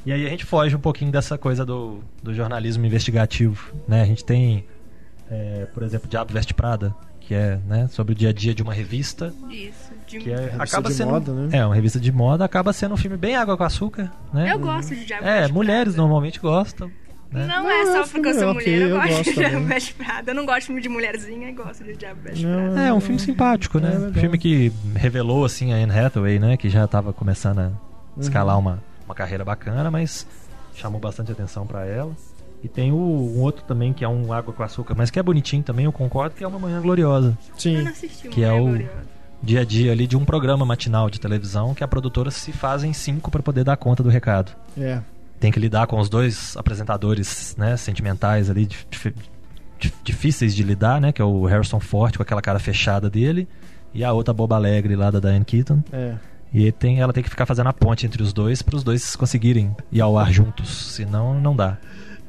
E aí a gente foge um pouquinho dessa coisa do, do jornalismo investigativo, né? A gente tem, é, por exemplo, Diabo Veste Prada, que é né, sobre o dia a dia de uma revista, Isso. De... que é, Revista acaba de sendo moda, né? é uma revista de moda, acaba sendo um filme bem água com açúcar, né? Eu gosto de Diabo É, mulheres Prada. normalmente gostam. Né? Não, Não, é é só um porque eu sou mulher, eu, eu gosto gosto de Diabo. Veste Prada. Eu não gosto muito de mulherzinha e gosto de Diabo Veste Não, Prada. É, um filme simpático, É, né? legal. filme que revelou, assim, a Anne Hathaway, né? Que já tava começando a escalar Uhum. uma, uma carreira bacana, mas chamou bastante atenção pra ela. E tem o, um outro também, que é um Água com Açúcar, mas que é bonitinho também, eu concordo, que é Uma Manhã Gloriosa. Sim. Que é o-. Dia a dia ali de um programa matinal de televisão que a produtora se faz em cinco pra poder dar conta do recado. É. Tem que lidar com os dois apresentadores, né, sentimentais ali, dif- dif- dif- difíceis de lidar, né, que é o Harrison Ford com aquela cara fechada dele e a outra boba alegre lá da Diane Keaton. É. E tem, ela tem que ficar fazendo a ponte entre os dois para os dois conseguirem ir ao ar juntos, senão não dá.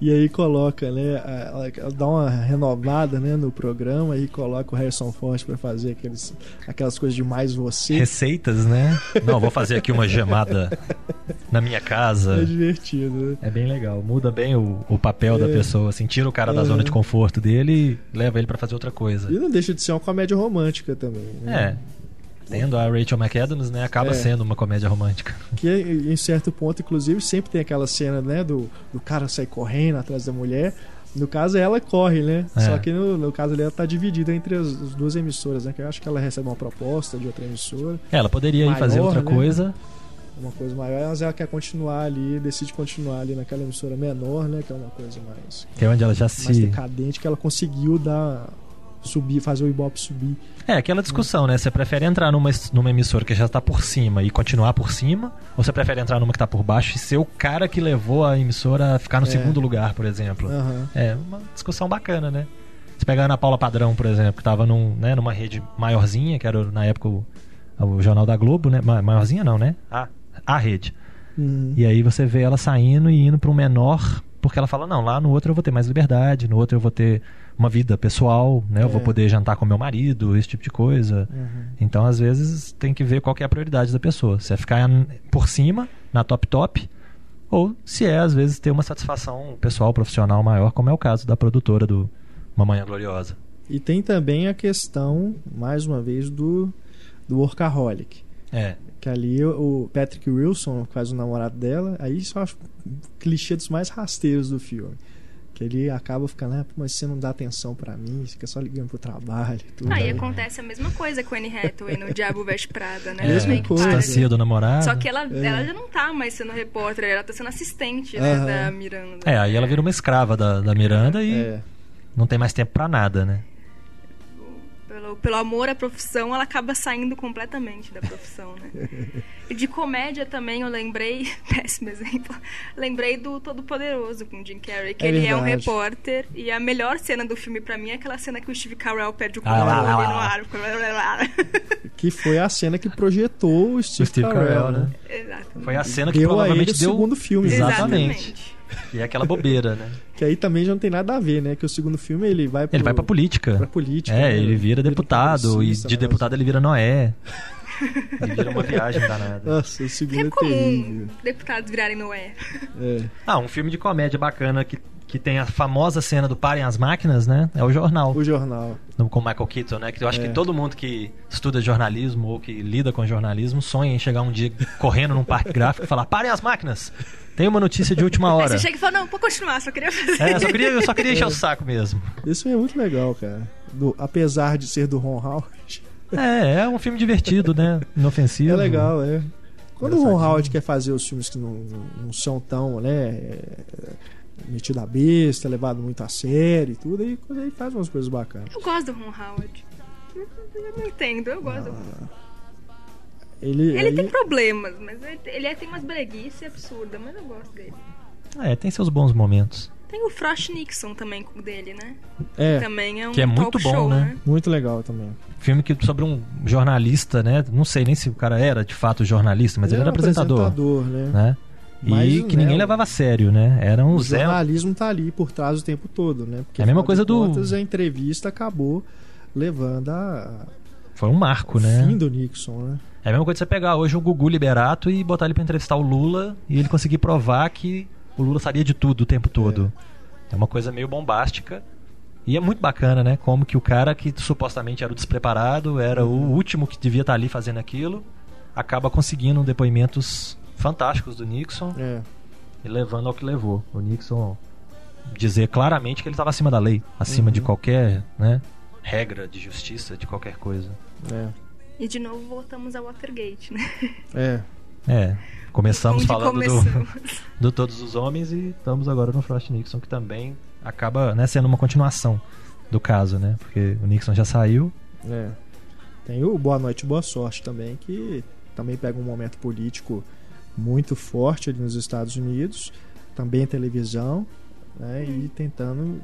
E aí coloca, né? Ela, ela dá uma renovada né, no programa e coloca o Harrison Ford pra fazer aqueles, aquelas coisas de mais você. Receitas, né? Não, vou fazer aqui uma gemada na minha É casa. divertido, né? É bem legal, muda bem o, o papel da É. pessoa, assim, tira o cara da É. zona de conforto dele e leva ele para fazer outra coisa. E não deixa de ser uma comédia romântica também. Né? É. Tendo a Rachel McAdams, né, acaba É. sendo uma comédia romântica. Que em certo ponto, inclusive, sempre tem aquela cena, né, do, do cara sair correndo atrás da mulher. No caso, ela corre, né? É. Só que no, no caso ali, ela tá dividida entre as, as duas emissoras, né? Que eu acho que ela recebe uma proposta de outra emissora, É, Ela poderia ir Maior, fazer outra né? coisa. uma coisa maior, mas ela quer continuar ali, decide continuar ali naquela emissora menor, né? Que é uma coisa mais, Que é onde ela já mais se. decadente, que ela conseguiu dar. Subir, fazer o Ibope subir. É, aquela discussão, né? Você prefere entrar numa, numa emissora que já tá por cima e continuar por cima? Ou você prefere entrar numa que tá por baixo e ser o cara que levou a emissora a ficar no É. segundo lugar, por exemplo? Aham. É, uma discussão bacana, né? Você pegar a Ana Paula Padrão, por exemplo, que tava num, né, numa rede maiorzinha, que era na época o, o Jornal da Globo, né? Ma- Maiorzinha não, né? A, a rede. Uhum. E aí você vê ela saindo e indo para um menor, porque ela fala: não, lá no outro eu vou ter mais liberdade, no outro eu vou ter uma vida pessoal, né? Eu vou É. poder jantar com meu marido, esse tipo de coisa. Uhum. Então, às vezes, tem que ver qual que é a prioridade da pessoa. Se é ficar por cima, na top top, ou se é, às vezes, ter uma satisfação pessoal, profissional maior, como é o caso da produtora do Uma Manhã Gloriosa. E tem também a questão, mais uma vez, do, do workaholic. É. Que ali o Patrick Wilson, que faz o namorado dela, aí isso eu acho clichê dos mais rasteiros do filme. Que ele acaba ficando, ah, mas você não dá atenção pra mim, você fica só ligando pro trabalho e tudo. Aí Aí- acontece a mesma coisa com a Anne Hathaway no Diabo Veste Prada, né? É, Mesma coisa. para. distancia do namorado. Só que ela, É. ela já não tá mais sendo repórter, ela tá sendo assistente né, da Miranda. É, aí ela vira uma escrava da, da Miranda e É, não tem mais tempo pra nada, né? Pelo amor à profissão, ela acaba saindo completamente da profissão, né? E de comédia também eu lembrei, péssimo exemplo, lembrei do Todo Poderoso com Jim Carrey, que É ele é um verdade. repórter e a melhor cena do filme pra mim é aquela cena que o Steve Carell perde o Ah, controle lá, no ar. Que foi a cena que projetou o Steve, O Steve Carell, Carell, né? né? Exato. Foi a cena que Deu a ele provavelmente o deu. segundo filme. né? Exatamente. E é aquela bobeira, né? Que aí também já não tem nada a ver, né? Que o segundo filme ele vai pro, Ele vai pra política. pra política. É, né? ele vira deputado, e congressista, de né? deputado ele vira Noé. Ele vira uma viagem danada. Nossa, o É segundo é, comum terrível. deputados virarem Noé. É. Ah, um filme de comédia bacana que, que tem a famosa cena do Parem as Máquinas, né? É o Jornal, O jornal. com Michael Keaton, né? Que eu acho É. que todo mundo que estuda jornalismo ou que lida com jornalismo sonha em chegar um dia correndo num parque gráfico e falar: Parem as máquinas! Tem uma notícia de última Aí hora. você chega e fala, não, vou continuar, só queria fazer. É, eu só queria, eu só queria encher o saco mesmo. Esse filme é muito legal, cara. Do- apesar de ser do Ron Howard. É, é um filme divertido, né? Inofensivo. É legal, é. Quando o Ron. Howard quer fazer os filmes que não, não são tão, né, é, metido a besta, levado muito a sério e tudo, aí ele faz umas coisas bacanas. Eu gosto do Ron Howard. Eu não entendo, eu gosto do Ron. Ele, Ele aí- tem problemas, mas ele, ele é- tem umas breguices absurdas, mas eu gosto dele. É, tem seus bons momentos. Tem o Frost Nixon também com- dele, né? é, Também é um Que é muito talk bom, show, né? né? muito legal também. Filme que, sobre um jornalista, né? Não sei nem se o cara era de fato jornalista, mas ele, é era um apresentador. apresentador, né? né? Mas, E que né, ninguém o- levava a sério, né? Era um O Zé. jornalismo tá ali por trás o tempo todo, né? Porque, É a mesma coisa do- Contas, a entrevista acabou levando a, Foi um marco, ao né? fim do Nixon, né? É a mesma coisa de você pegar hoje o Gugu Liberato e botar ele pra entrevistar o Lula e ele conseguir provar que o Lula sabia de tudo o tempo todo. É, uma coisa meio bombástica. E é muito bacana, né? Como que o cara que supostamente era o despreparado, era Uhum. o último que devia estar ali fazendo aquilo, acaba conseguindo depoimentos fantásticos do Nixon É. e levando ao que levou. O Nixon dizer claramente que ele estava acima da lei, acima Uhum. de qualquer né, regra de justiça, de qualquer coisa. É. E de novo voltamos ao Watergate, né? É. É, começamos falando do, do Todos os Homens e estamos agora no Frost Nixon, que também acaba né, sendo uma continuação do caso, né? Porque o Nixon já saiu. É. Tem o Boa Noite, Boa Sorte também, que também pega um momento político muito forte ali nos Estados Unidos, também televisão, né, e tentando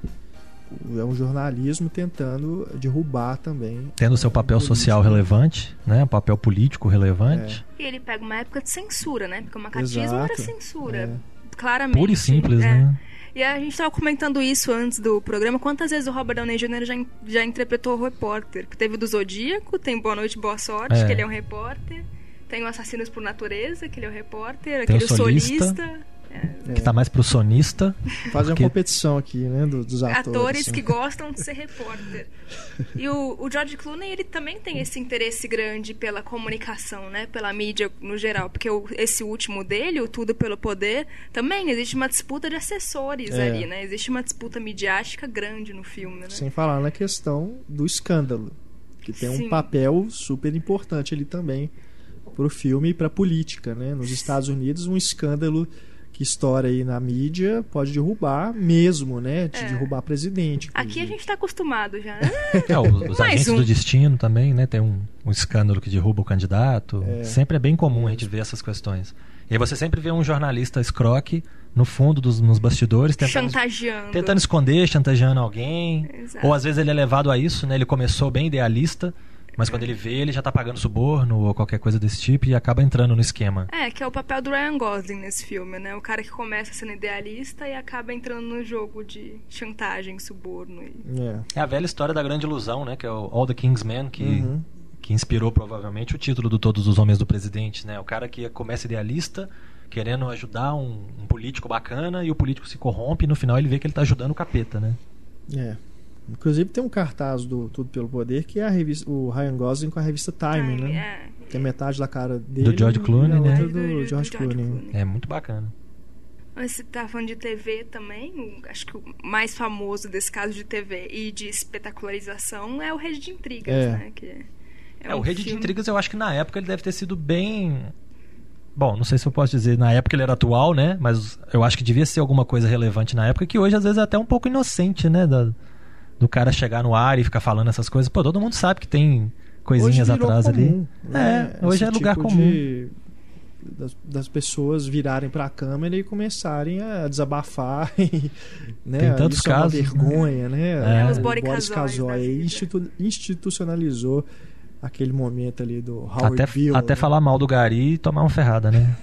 é um jornalismo tentando derrubar também Tendo seu papel social relevante, né? Papel político relevante. E ele pega uma época de censura, né? Porque o macatismo era Exato. censura. É. Claramente. Puro e simples, É. né? E a gente tava comentando isso antes do programa. Quantas vezes o Robert Downey Jr. já, já interpretou o repórter? Que teve o do Zodíaco, tem Boa Noite, Boa Sorte, É. que ele é um repórter. Tem o Assassinos por Natureza, que ele é o repórter. Tem o Aquele solista. solista. É. Que tá mais pro sonista. Fazer Porque- uma competição aqui, né, do- dos atores. atores né? que gostam de ser repórter. E o, o George Clooney, ele também tem esse interesse grande pela comunicação, né? Pela mídia no geral. Porque o- esse último dele, o Tudo Pelo Poder, também existe uma disputa de assessores É. ali, né? Existe uma disputa midiática grande no filme, né? Sem falar na questão do escândalo, que tem um Sim. papel super importante ali também pro filme e pra política, né? Nos Estados Unidos, um escândalo que estoura aí na mídia pode derrubar mesmo, né? De É. derrubar presidente. Aqui a inclusive. gente tá acostumado já. né? É, os, os agentes um. do destino também, né? Tem um, um escândalo que derruba o candidato. É. Sempre é bem comum a gente ver essas questões. E aí você sempre vê um jornalista escroque no fundo dos nos bastidores tentando, Chantageando. tentando esconder, chantageando alguém. Exato. Ou às vezes ele é levado a isso, né? Ele começou bem idealista, mas quando ele vê, ele já tá pagando suborno ou qualquer coisa desse tipo e acaba entrando no esquema. É, que é o papel do Ryan Gosling nesse filme, né? O cara que começa sendo idealista e acaba entrando no jogo de chantagem, suborno. E... É. É a velha história da grande ilusão, né? Que é o All the King's Men, que, Uhum. que inspirou provavelmente o título do Todos os Homens do Presidente, né? O cara que começa idealista, querendo ajudar um, um político bacana, e o político se corrompe e no final ele vê que ele tá ajudando o capeta, né? É. Inclusive tem um cartaz do Tudo Pelo Poder que é a revista, o Ryan Gosling com a revista Time, Time, né? é. Tem metade da cara dele Do George e Clooney, a né? outra do, George, Clooney. É muito bacana. Mas você tá falando de TV também, acho que o mais famoso desse caso de TV e de espetacularização é o Rede de Intrigas, É. né? Que é, É, o Rede de filme- Intrigas, eu acho que na época ele deve ter sido bem. Bom, não sei se eu posso dizer na época ele era atual, né? Mas eu acho que devia ser alguma coisa relevante na época, que hoje às vezes é até um pouco inocente, né? Da, do cara chegar no ar e ficar falando essas coisas. Pô, todo mundo sabe que tem coisinhas atrás comum, ali. Né? É, hoje Esse é lugar tipo comum. de- das, das pessoas virarem para a câmera e começarem a desabafar. e, né? Tem tantos Isso é uma casos, né? vergonha, né? É. É, os Boris Casoy institu- institucionalizou aquele momento ali do Howard Até, Bill. até né? falar mal do Gari e tomar uma ferrada, né?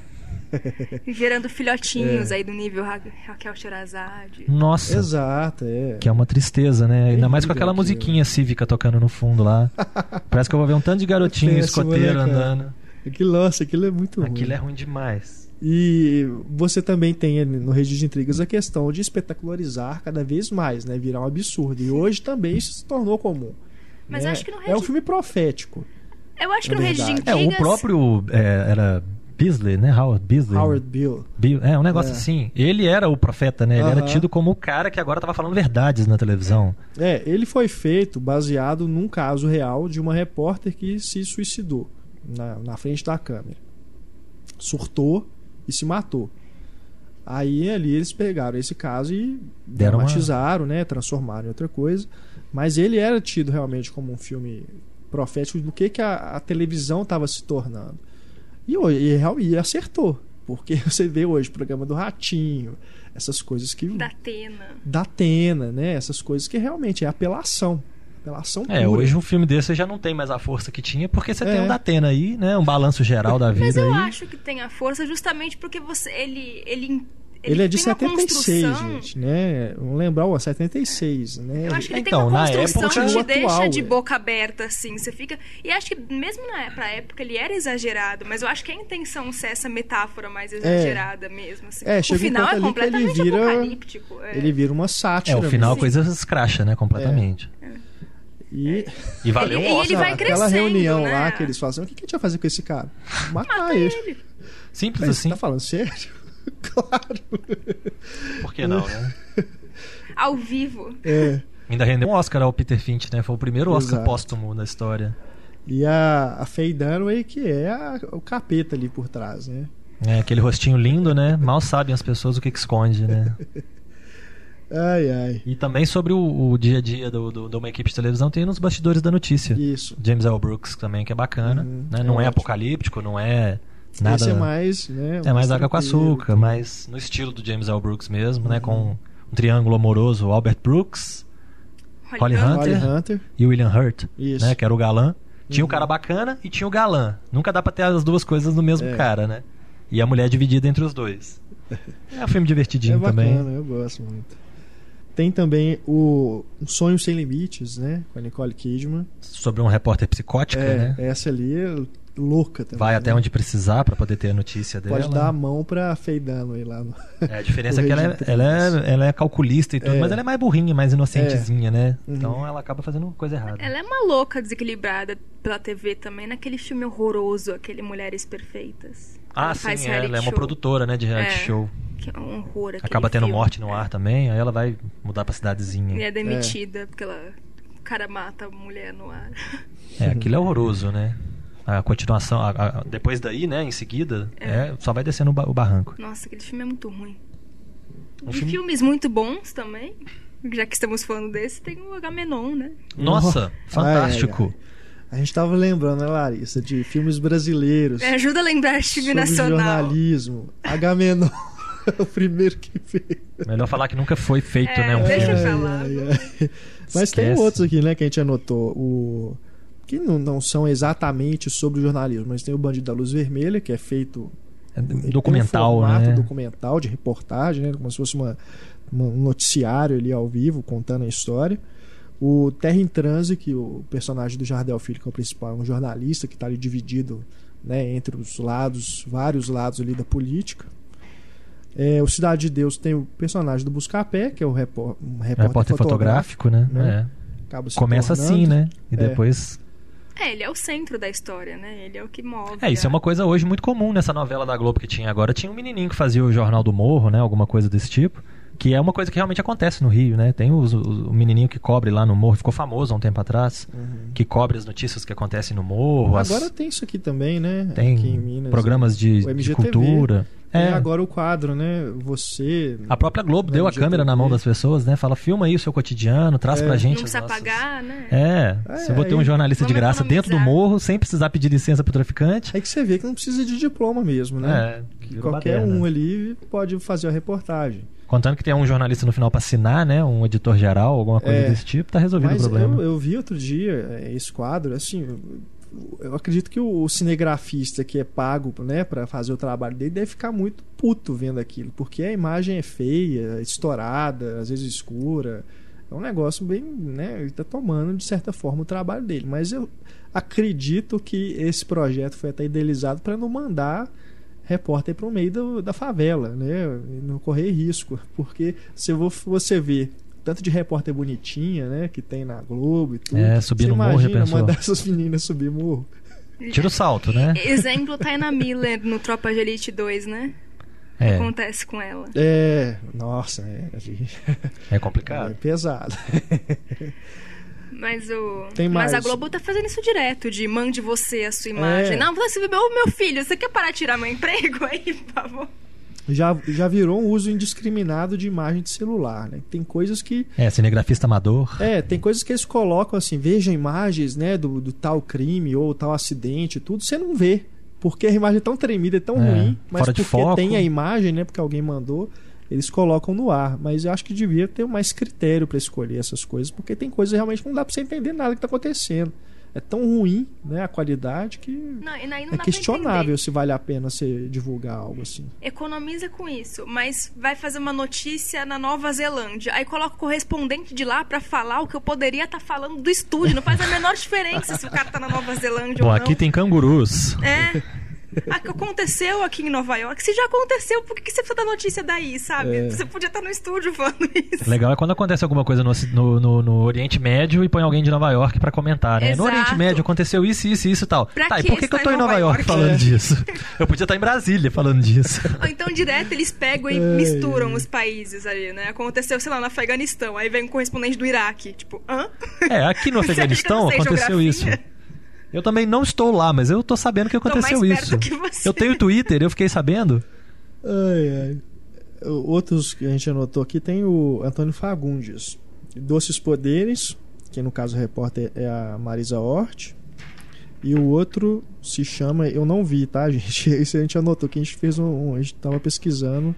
E gerando filhotinhos É. aí do nível Ra Raquel Sherazade. Nossa. Exato, é. Que é uma tristeza, né? Ainda mais com aquela musiquinha cívica tocando no fundo lá. Parece que eu vou ver um tanto de garotinho Péssimo, escoteiro né, andando. Aquilo, nossa, aquilo é muito ruim. Aquilo é ruim demais. E você também tem no Rede de Intrigas a questão de espetacularizar cada vez mais, né? Virar um absurdo. E hoje também isso se tornou comum. Mas né? acho que no É um filme profético. Eu acho que no Rede de verdade. É, Intrigas... o próprio. é, era Beasley, né? Howard Beasley. Howard Bill. Bill- É, um negócio É. assim. Ele era o profeta, né? Ele era Aham. tido como o cara que agora tava falando verdades na televisão. É, ele foi feito baseado num caso real de uma repórter que se suicidou na, na frente da câmera. Surtou e se matou. Aí ali eles pegaram esse caso e Deram uma- dramatizaram, né? Transformaram em outra coisa. Mas ele era tido realmente como um filme profético do que, que a, a televisão estava se tornando. E, hoje- e, e acertou. Porque você vê hoje o programa do Ratinho, essas coisas que Da Atena. da Atena, né? Essas coisas que realmente é apelação. Apelação É, pura. hoje um filme desse já não tem mais a força que tinha, porque você É. tem um Datena aí, né? Um balanço geral da vida Mas eu aí. acho que tem a força justamente porque você ele ele Ele é de tem uma 76, construção- gente, né? Vamos lembrar, ó, 76, né? Eu acho que ele Então, tem uma na construção época- que te deixa atual, de é. boca aberta, assim. Você fica. E acho que mesmo na pra época ele era exagerado, mas eu acho que a intenção ser essa metáfora mais exagerada mesmo. Assim. É, o chega um final é que ele completamente vira- apocalíptico. É. Ele vira uma É, sátira. o final a mesmo. coisa escracha, né? Completamente. E E valeu Ele- um e ele Oscar. vai aquela reunião né? lá que eles falam assim, o que, que a gente vai fazer com esse cara? Matar Mata ele. ele. Simples Mas assim. Você tá falando sério? claro. Por que não, né? Ao vivo. É. Ainda rendeu um Oscar ao Peter Finch, né? Foi o primeiro Oscar Exato. póstumo da história. E a, a Faye Dunaway, que é a- o capeta ali por trás, né? É, aquele rostinho lindo, né? Mal sabem as pessoas o que, que esconde, né? Ai, ai. E também sobre o, o dia a dia do, do- de uma equipe de televisão tem nos bastidores da notícia. Isso. James L. Brooks também, que é bacana. Uhum, né? é Não é ótimo. apocalíptico, não é nada. Esse é mais, né? É mais água com açúcar, mais no estilo do James L. Brooks mesmo, né? Uhum. Com um triângulo amoroso, Albert Brooks Holly Hunter. Hunter. Holly Hunter. e William Hurt, Isso. né? Que era o galã. Tinha o Uhum. cara bacana e tinha o galã. Nunca dá pra ter as duas coisas no mesmo É. cara, né? E a mulher dividida entre os dois. É um filme divertidinho É bacana, também. eu gosto muito. Tem também o Um Sonho Sem Limites, né? Com a Nicole Kidman. Sobre um repórter psicótica, é, né? Essa ali é louca também. Vai né? até onde precisar pra poder ter a notícia dela. Pode dar a mão pra Faye Dunaway lá no... É, a diferença é que ela é, ela, é, ela é calculista e tudo, É. mas ela é mais burrinha, mais inocentezinha, né? Uhum. Então ela acaba fazendo coisa errada. Ela é uma louca desequilibrada pela TV também, naquele filme horroroso, aquele Mulheres Perfeitas. Ah, Ela sim, é, ela é uma produtora, né, de reality É. show. Que é um horror Acaba tendo filme. morte no ar também, aí ela vai mudar pra cidadezinha. E é demitida, porque ela, o cara mata a mulher no ar. É, aquilo é horroroso, né? A continuação, a- a- depois daí, né, em seguida, É. é, só vai descendo o, ba- o barranco. Nossa, aquele filme é muito ruim. Um De filme- filmes muito bons também, já que estamos falando desse, tem o Agamenon, né? Nossa, Ai, fantástico. ai, ai. A gente tava lembrando, né, Larissa, de filmes brasileiros. Me ajuda a lembrar de filme nacional. jornalismo. Agamenon. o primeiro que veio. Melhor falar que nunca foi feito, É, né, um deixa filme. pra lá. Mas tem Esquece. outros aqui, né, que a gente anotou. O... Que não, não são exatamente sobre o jornalismo, mas tem o Bandido da Luz Vermelha, que é feito É tem um documental, formato né? documental de reportagem, né? Como se fosse uma, uma- um noticiário ali ao vivo contando a história. O Terra em Transe, que o personagem do Jardel Filho, que é o principal, é um jornalista que está ali dividido né, entre os lados, vários lados ali da política. É, o Cidade de Deus tem o personagem do Buscapé, que é o repó- um repórter, Repórter fotográfico, né? né? É. Começa tornando. assim, né? E É. depois. É, ele é o centro da história, né? Ele é o que move. É, isso é a- uma coisa hoje muito comum nessa novela da Globo que tinha agora. Tinha um menininho que fazia o Jornal do Morro, né? Alguma coisa desse tipo. Que é uma coisa que realmente acontece no Rio, né? Tem os- o, o menininho que cobre lá no morro, ficou famoso há um tempo atrás, Uhum. que cobre as notícias que acontecem no morro. as- Agora tem isso aqui também, né? tem aqui em Minas. programas de, de cultura. É. É. agora o quadro, né? Você. A própria Globo deu a Dia câmera na mão das pessoas, né? Fala, filma aí o seu cotidiano, traz É. pra gente. Não precisa nossas- pagar, né? É, É, se eu vou ter um aí- jornalista de Vamos graça dentro do morro, sem precisar pedir licença pro traficante. Aí que você vê que não precisa de diploma mesmo, né? É, qualquer baderna. um ali pode fazer a reportagem. Contando que tem um jornalista no final pra assinar, né? Um editor geral, alguma coisa É. desse tipo, tá resolvido Mas o problema. eu, eu vi outro dia é, esse quadro, assim, eu, acredito que o cinegrafista que é pago, né, para fazer o trabalho dele deve ficar muito puto vendo aquilo, porque a imagem é feia, estourada, às vezes escura. É um negócio bem, né, ele tá tomando de certa forma o trabalho dele, mas eu acredito que esse projeto foi até idealizado para não mandar repórter para o meio do- da favela, né? Não correr risco, porque se vo- você vê tanto de repórter bonitinha, né, que tem na Globo e tudo. É, subir você no morro, já imagina pensou? mandar essas meninas subir morro. Tira o salto, né? Exemplo tá na Miller no Tropa de Elite 2, né? É, Acontece com ela. É, nossa, é, é é complicado. pesado. Mas o. Tem Mas a mais. Globo tá fazendo isso direto, de mande você a sua imagem. É. Não, você ô meu filho, você quer parar de tirar meu emprego aí, por favor? Já, já virou um uso indiscriminado de imagem de celular, né? Tem coisas que É, cinegrafista amador. É, tem coisas que eles colocam assim, veja imagens, né, do, do tal crime ou tal acidente, tudo, você não vê. Porque a imagem é tão tremida, é tão É, ruim, mas fora de porque foco. tem a imagem, né, porque alguém mandou, eles colocam no ar. Mas eu acho que devia ter mais critério para escolher essas coisas, porque tem coisas realmente que não dá para você entender nada que tá acontecendo. É tão ruim, né, a qualidade que Não, e é questionável se vale a pena você divulgar algo assim. Economiza com isso, mas vai fazer uma notícia na Nova Zelândia. Aí coloca o correspondente de lá pra falar o que eu poderia estar falando do estúdio. Não faz a menor diferença se o cara tá na Nova Zelândia Bom, ou não. aqui tem cangurus. É. Ah, que aconteceu aqui em Nova York. Se já aconteceu, por que você precisa dar notícia daí, sabe? É. Você podia estar no estúdio falando isso. Legal é quando acontece alguma coisa no, no, no- no Oriente Médio e põe alguém de Nova York pra comentar, né? No Exato. Oriente Médio aconteceu isso, isso, isso e tal. Pra tá, e que por que, que eu tô em em Nova Nova York, York? falando É. disso? Eu podia estar em Brasília falando disso. Ou então, direto, eles pegam e Ai, misturam ai. os países ali, né? Aconteceu, sei lá, no Afeganistão. Aí vem um correspondente do Iraque. Tipo, hã? É, aqui no Afeganistão aconteceu isso. Eu também não estou lá, mas eu tô sabendo que Tô aconteceu mais isso. perto que você. Eu tenho Twitter, eu fiquei sabendo. Ai, ai. Outros que a gente anotou aqui tem o Antônio Fagundes. Doces Poderes, que no caso o repórter é a Marisa Hort. E o outro se chama. Eu não vi, tá, gente? Esse a gente anotou que a gente fez um. um- a gente tava pesquisando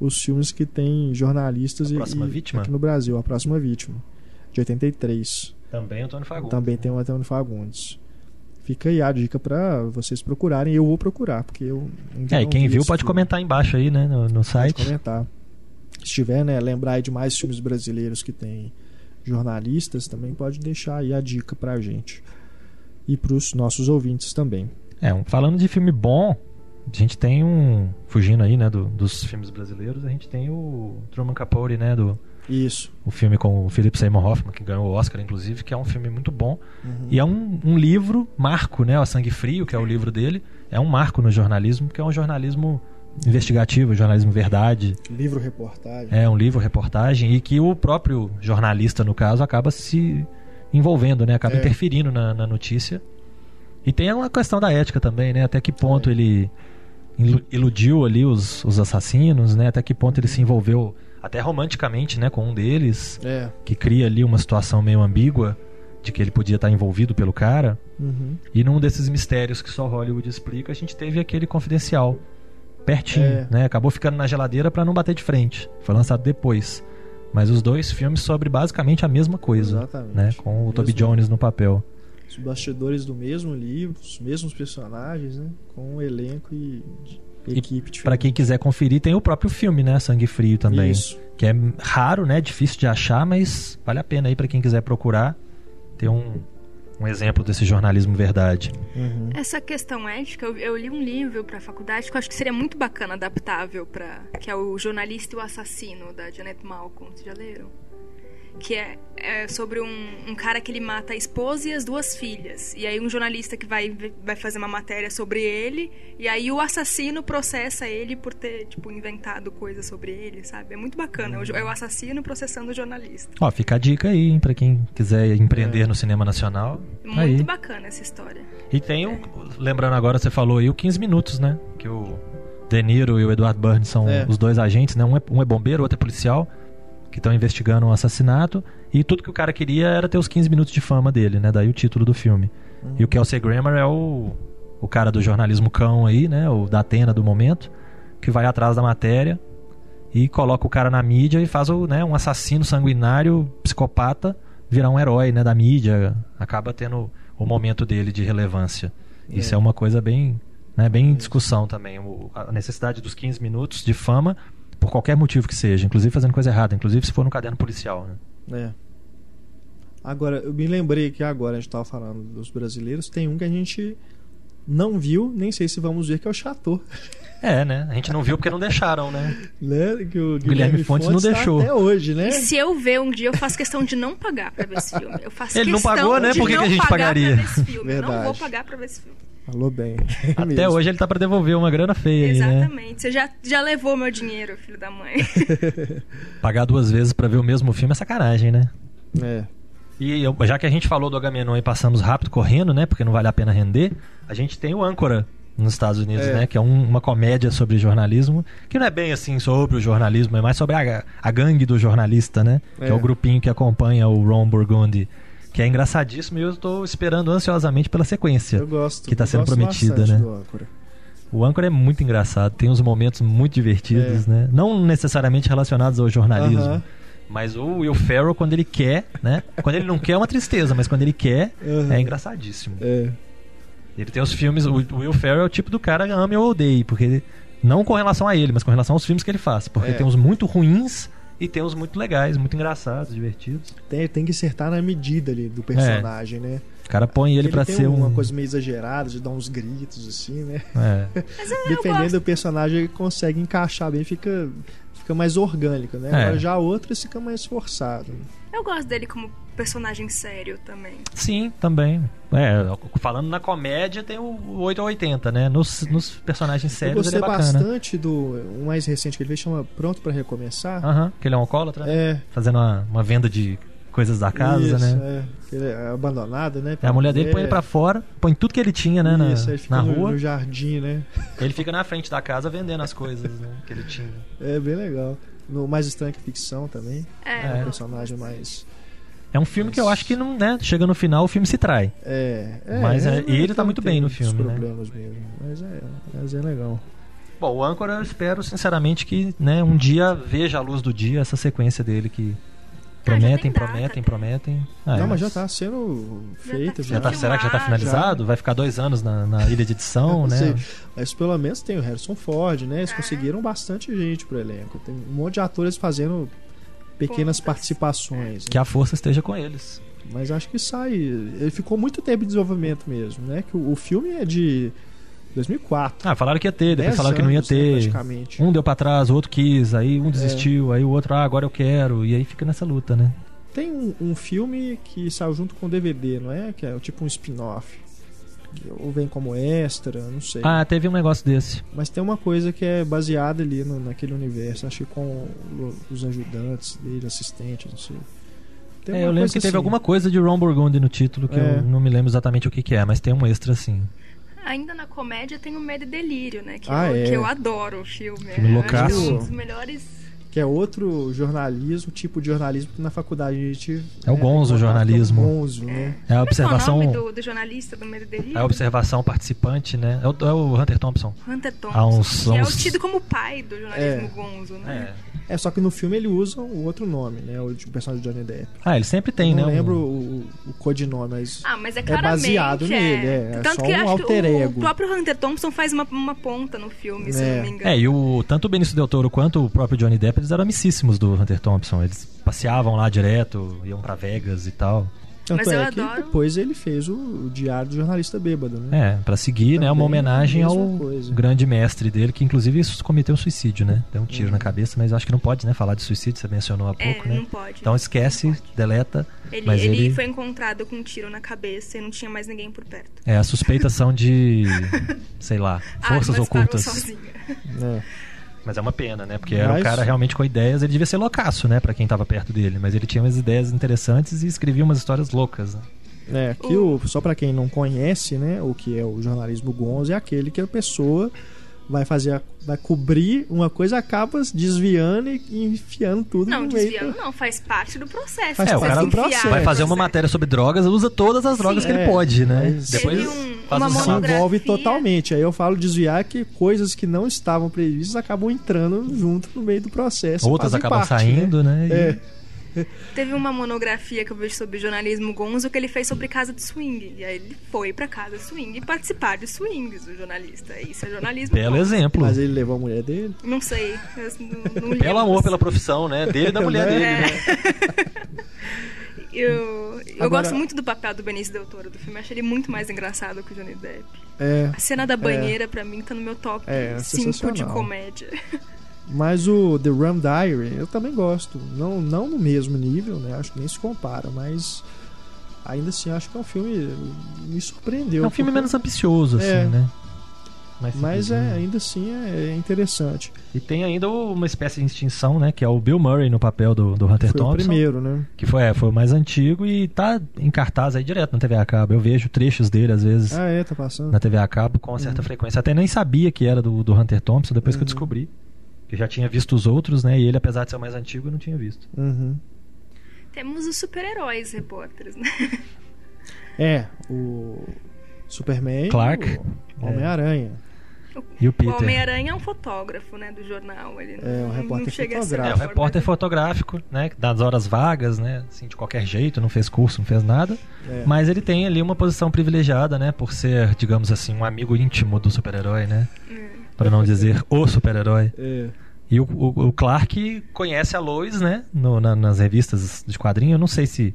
os filmes que tem jornalistas A e, Próxima e Vítima? aqui no Brasil, a próxima vítima. De 83. Também Antônio Fagundes. Também tem o Antônio Fagundes. Fica aí a dica pra vocês procurarem. Eu vou procurar, porque eu. É, e quem vi viu pode filme. comentar embaixo aí, né, no, no Pode site. comentar. Se tiver, né, lembrar aí de mais filmes brasileiros que tem jornalistas, também pode deixar aí a dica pra gente. E pros nossos ouvintes também. É, falando de filme bom, a gente tem um. Fugindo aí, né, do- dos filmes brasileiros, a gente tem o Truman Capote, né, do, Isso. o filme com o Philip Seymour Hoffman, que ganhou o Oscar, inclusive, que é um filme muito bom. Uhum. E é um, um livro, marco, né? O Sangue Frio, que é o livro dele, é um marco no jornalismo, que é um jornalismo investigativo, jornalismo verdade. Livro reportagem. É um livro, reportagem, e que o próprio jornalista, no caso, acaba se envolvendo, né? Acaba É. interferindo na, na notícia. E tem uma questão da ética também, né? Até que ponto É. ele ilu- iludiu ali os, os assassinos, né? Até que ponto ele se envolveu até romanticamente, né? Com um deles, É. que cria ali uma situação meio ambígua de que ele podia estar envolvido pelo cara. Uhum. E num desses mistérios que só Hollywood explica, a gente teve aquele confidencial pertinho, É. né? Acabou ficando na geladeira pra não bater de frente. Foi lançado depois. Mas os dois filmes sobre basicamente a mesma coisa, Exatamente. né? Com o Toby Mesmo- Jones no papel. Os bastidores do mesmo livro, os mesmos personagens, né? Com um elenco E equipe. Pra quem quiser conferir, tem o próprio filme, né? Sangue Frio também, Isso. que é raro, né? Difícil de achar, mas vale a pena aí pra quem quiser procurar. Ter um, um exemplo desse jornalismo verdade. Uhum. Essa questão ética, eu, eu li um livro pra faculdade que eu acho que seria muito bacana, adaptável para que é o Jornalista e o Assassino da Janet Malcolm. Vocês já leram? Que é, é sobre um, um cara que ele mata a esposa e as duas filhas. E aí um jornalista que vai, vai fazer uma matéria sobre ele. E aí o assassino processa ele por ter, tipo, inventado coisas sobre ele, sabe? É muito bacana. É o É o assassino processando o jornalista. Ó, fica a dica aí, hein, pra quem quiser empreender É. no cinema nacional. Muito aí. bacana essa história. E tem o. Lembrando agora, você falou aí o 15 minutos, né? Que o De Niro e o Edward Burns são É. os dois agentes, né? Um é, um é bombeiro, o outro é policial, que estão investigando um assassinato. E tudo que o cara queria era ter os 15 minutos de fama dele, né? Daí o título do filme. Uhum. E o Kelsey Grammer é o, o cara do jornalismo cão aí, né? O da Atena do momento, que vai atrás da matéria e coloca o cara na mídia e faz o, né, um assassino sanguinário, psicopata, virar um herói, né, da mídia. Acaba tendo o momento dele de relevância. Isso É. é uma coisa bem, né, bem em discussão também. O- a necessidade dos 15 minutos de fama, por qualquer motivo que seja, inclusive fazendo coisa errada, inclusive se for no caderno policial. Né? É. Agora, eu me lembrei que agora a gente estava falando dos brasileiros, tem um que a gente não viu, nem sei se vamos ver, que é o Chateau. É, né? A gente não viu porque não deixaram, né? Né? Que o Guilherme Fontes não tá deixou. até hoje, né? E se eu ver um dia, eu faço questão de não pagar pra ver esse filme. Eu faço Ele não pagou, né? Por que que a gente pagar pagaria? Pra ver esse filme. Eu não vou pagar pra ver esse filme. Falou bem. Até Mesmo. hoje ele tá pra devolver uma grana feia aí, né? Exatamente. Você já, já levou meu dinheiro, filho da mãe. Pagar duas vezes pra ver o mesmo filme é sacanagem, né? É. E eu- já que a gente falou do Agamenon e passamos rápido correndo, né? Porque não vale a pena render, a gente tem o Âncora nos Estados Unidos, É. né? Que é um- uma comédia sobre jornalismo, que não é bem assim sobre o jornalismo, é mais sobre a, a gangue do jornalista, né? Que É. é o grupinho que acompanha o Ron Burgundy, que é engraçadíssimo e eu estou esperando ansiosamente pela sequência. Eu gosto. Que tá eu sendo gosto prometida, né? O Âncora é muito engraçado, tem uns momentos muito divertidos, É. né? Não necessariamente relacionados ao jornalismo. Aham. Mas o Will Ferrell, quando ele quer, né? Quando ele não quer é uma tristeza, mas quando ele quer, é engraçadíssimo. É. Ele tem os filmes. O Will Ferrell é o tipo do cara que ame ou odeie, porque não com relação a ele, mas com relação aos filmes que ele faz. Porque É. tem uns muito ruins e tem uns muito legais, muito engraçados, divertidos. Tem, tem que acertar na medida ali do personagem, né? O cara põe ele, pra tem ser uma um. coisa meio exagerada, de dar uns gritos assim, né? É. Dependendo gosto. do personagem, ele consegue encaixar bem, fica, fica mais orgânico, né? É. Agora já outros fica mais forçado. Eu gosto dele como personagem sério também. Sim, também. É, falando na comédia, tem o 8 ou 80, né? Nos, nos personagens Eu sérios ele gostei é bacana. bastante do o mais recente que ele fez, chama Pronto pra Recomeçar. Aham, que ele é um alcoólatra, né? É, fazendo uma, uma venda de coisas da casa, isso, né? É, que ele é abandonado, né? E a mulher dele põe ele pra fora, põe tudo que ele tinha, né, na, Isso, ele fica na no, rua. no jardim, né? Ele fica na frente da casa vendendo as coisas né, que ele tinha. É bem legal. No Mais Estranho que Ficção também. É, É um personagem mais. É um filme que eu acho que não, né, chega no final o filme se trai. É, é, Mas, é, é, e ele tá muito bem no filme, né? problemas mesmo. Mas é, mas é legal. Bom, o Âncora eu espero sinceramente que, né, um dia veja a luz do dia essa sequência dele que prometem, tem data, prometem, né? prometem. Ah, não, é. mas já tá sendo feito. Já tá- filmado, será que já tá já. finalizado? Vai ficar dois anos na, na ilha de edição, né? sei. Mas pelo menos tem o Harrison Ford, né? Eles conseguiram bastante gente pro elenco. Tem um monte de atores fazendo pequenas participações. Que né? a força esteja com eles. Mas acho que sai. Ele ficou muito tempo em desenvolvimento mesmo, né? Que o, o filme é de 2004. Ah, falaram que ia ter, depois 10 falaram que não ia né, ter. praticamente. Um deu pra trás, o outro quis, aí É. um desistiu, aí o outro, ah, agora eu quero. E aí fica nessa luta, né? Tem um, um filme que saiu junto com o DVD, não é? Que é tipo um spin-off. Ou vem como extra, não sei. Ah, teve um negócio desse. Mas tem uma coisa que é baseada ali no- naquele universo. Acho que com os ajudantes dele, assistentes, não sei. Tem É, eu lembro que teve assim. alguma coisa de Ron Burgundy no título, que É. eu não me lembro exatamente o que, que é, mas tem um extra sim. Ainda na comédia tem o Medo e Delírio, né? Que, Ah, eu, é. que eu adoro o filme. Filme que é loucaço. um dos melhores. Que é outro jornalismo, tipo de jornalismo que na faculdade a gente. É o né, gonzo jornalismo. com o Gonzo, né? É a é observação, que é o nome do, do jornalista do Medo Delírio? é a observação participante, né? É o, é o Hunter Thompson. Hunter Thompson. Uns- é uns- o tido como pai do jornalismo É. gonzo, né? É. É, só que no filme ele usa o outro nome, né? O de- personagem de Johnny Depp. Ah, ele sempre tem, Eu né? não um- lembro o, o codinome, mas. Ah, mas é É claramente. baseado nele, é. É Tanto só que um acho alter que o, ego. o próprio Hunter Thompson faz uma, uma ponta no filme, se eu É. não me engano. É, e o, tanto o Benício Del Toro quanto o próprio Johnny Depp, eles eram amicíssimos do Hunter Thompson. Eles passeavam lá direto, iam pra Vegas e tal. Tanto Mas eu é que adoro- depois ele fez o, o Diário do Jornalista Bêbado, né? É, pra seguir, né? Uma Também homenagem a ao coisa. grande mestre dele, que inclusive cometeu um suicídio, né? Deu um tiro Uhum. na cabeça, mas acho que não pode, né? Falar de suicídio, você mencionou há É, pouco, né? não pode. Então esquece, pode. deleta. Ele, mas ele ele- foi encontrado com um tiro na cabeça e não tinha mais ninguém por perto. É, as suspeitas são de, sei lá, forças Armas parou ocultas. sozinha. É. Mas é uma pena, né? Porque era um Mas- cara realmente com ideias, ele devia ser loucaço, né? Pra quem tava perto dele. Mas ele tinha umas ideias interessantes e escrevia umas histórias loucas, né? É, aqui o, só pra quem não conhece, né, o que é o jornalismo gonzo é aquele que a pessoa vai fazer, a- vai cobrir uma coisa, acaba desviando e e enfiando tudo Não, no meio. desviando não, faz parte do processo. Faz É, o cara enfiar processo. Vai fazer uma matéria sobre drogas, usa todas as drogas Sim. que ele É, pode, né? mas- Depois um- faz uma se envolve totalmente. Aí eu falo desviar que coisas que não estavam previstas acabam entrando junto no meio do processo. Outras acabam parte, né? saindo, né? E- É. Teve uma monografia que eu vejo sobre jornalismo gonzo que ele fez sobre casa de swing. E aí ele foi pra casa de swing e participar de swings, o jornalista. Isso é jornalismo Belo gonzo. exemplo. Mas ele levou a mulher dele. Não sei. eu não, não Pelo amor pela profissão, né? Dele e da mulher dele, É. né? Eu, eu Agora- gosto muito do papel do Benício Del Toro do filme. Acho ele muito mais engraçado que o Johnny Depp. É. A cena da banheira, pra mim, tá no meu top É, 5 de sensacional. comédia. Mas o The Rum Diary eu também gosto. Não, não no mesmo nível, né? Acho que nem se compara, mas ainda assim acho que é um filme me surpreendeu. É um filme porque- menos ambicioso, assim, É. né? Mais Mas é, simplesinho. ainda assim é, é interessante. E tem ainda uma espécie de extinção, né? Que é o Bill Murray no papel do, do Hunter Foi o Thompson. primeiro, né? Que foi, é, foi o mais antigo e tá em cartaz aí direto na TV a cabo. Eu vejo trechos dele, às vezes, Ah, é, tá passando. na TV a cabo com certa frequência. Até nem sabia que era do, do Hunter Thompson, depois que eu Uhum. descobri. Que eu já tinha visto os outros, né? E ele, apesar de ser o mais antigo, não tinha visto. Uhum. Temos os super-heróis repórteres, né? É, o Superman, Clark. o Homem-Aranha. E o O Peter? Homem-Aranha é um fotógrafo, né, do jornal. Ele É, um repórter não chega a ser fotográfico. É, o ator, repórter fotográfico, né? Das horas vagas, né? Assim, de qualquer jeito, não fez curso, não fez nada. É. Mas ele tem ali uma posição privilegiada, né? Por ser, digamos assim, um amigo íntimo do super-herói, né? É. Para não dizer o super-herói. É. E o, o- o Clark conhece a Lois, né? No- na- nas revistas de quadrinho. Eu não sei se,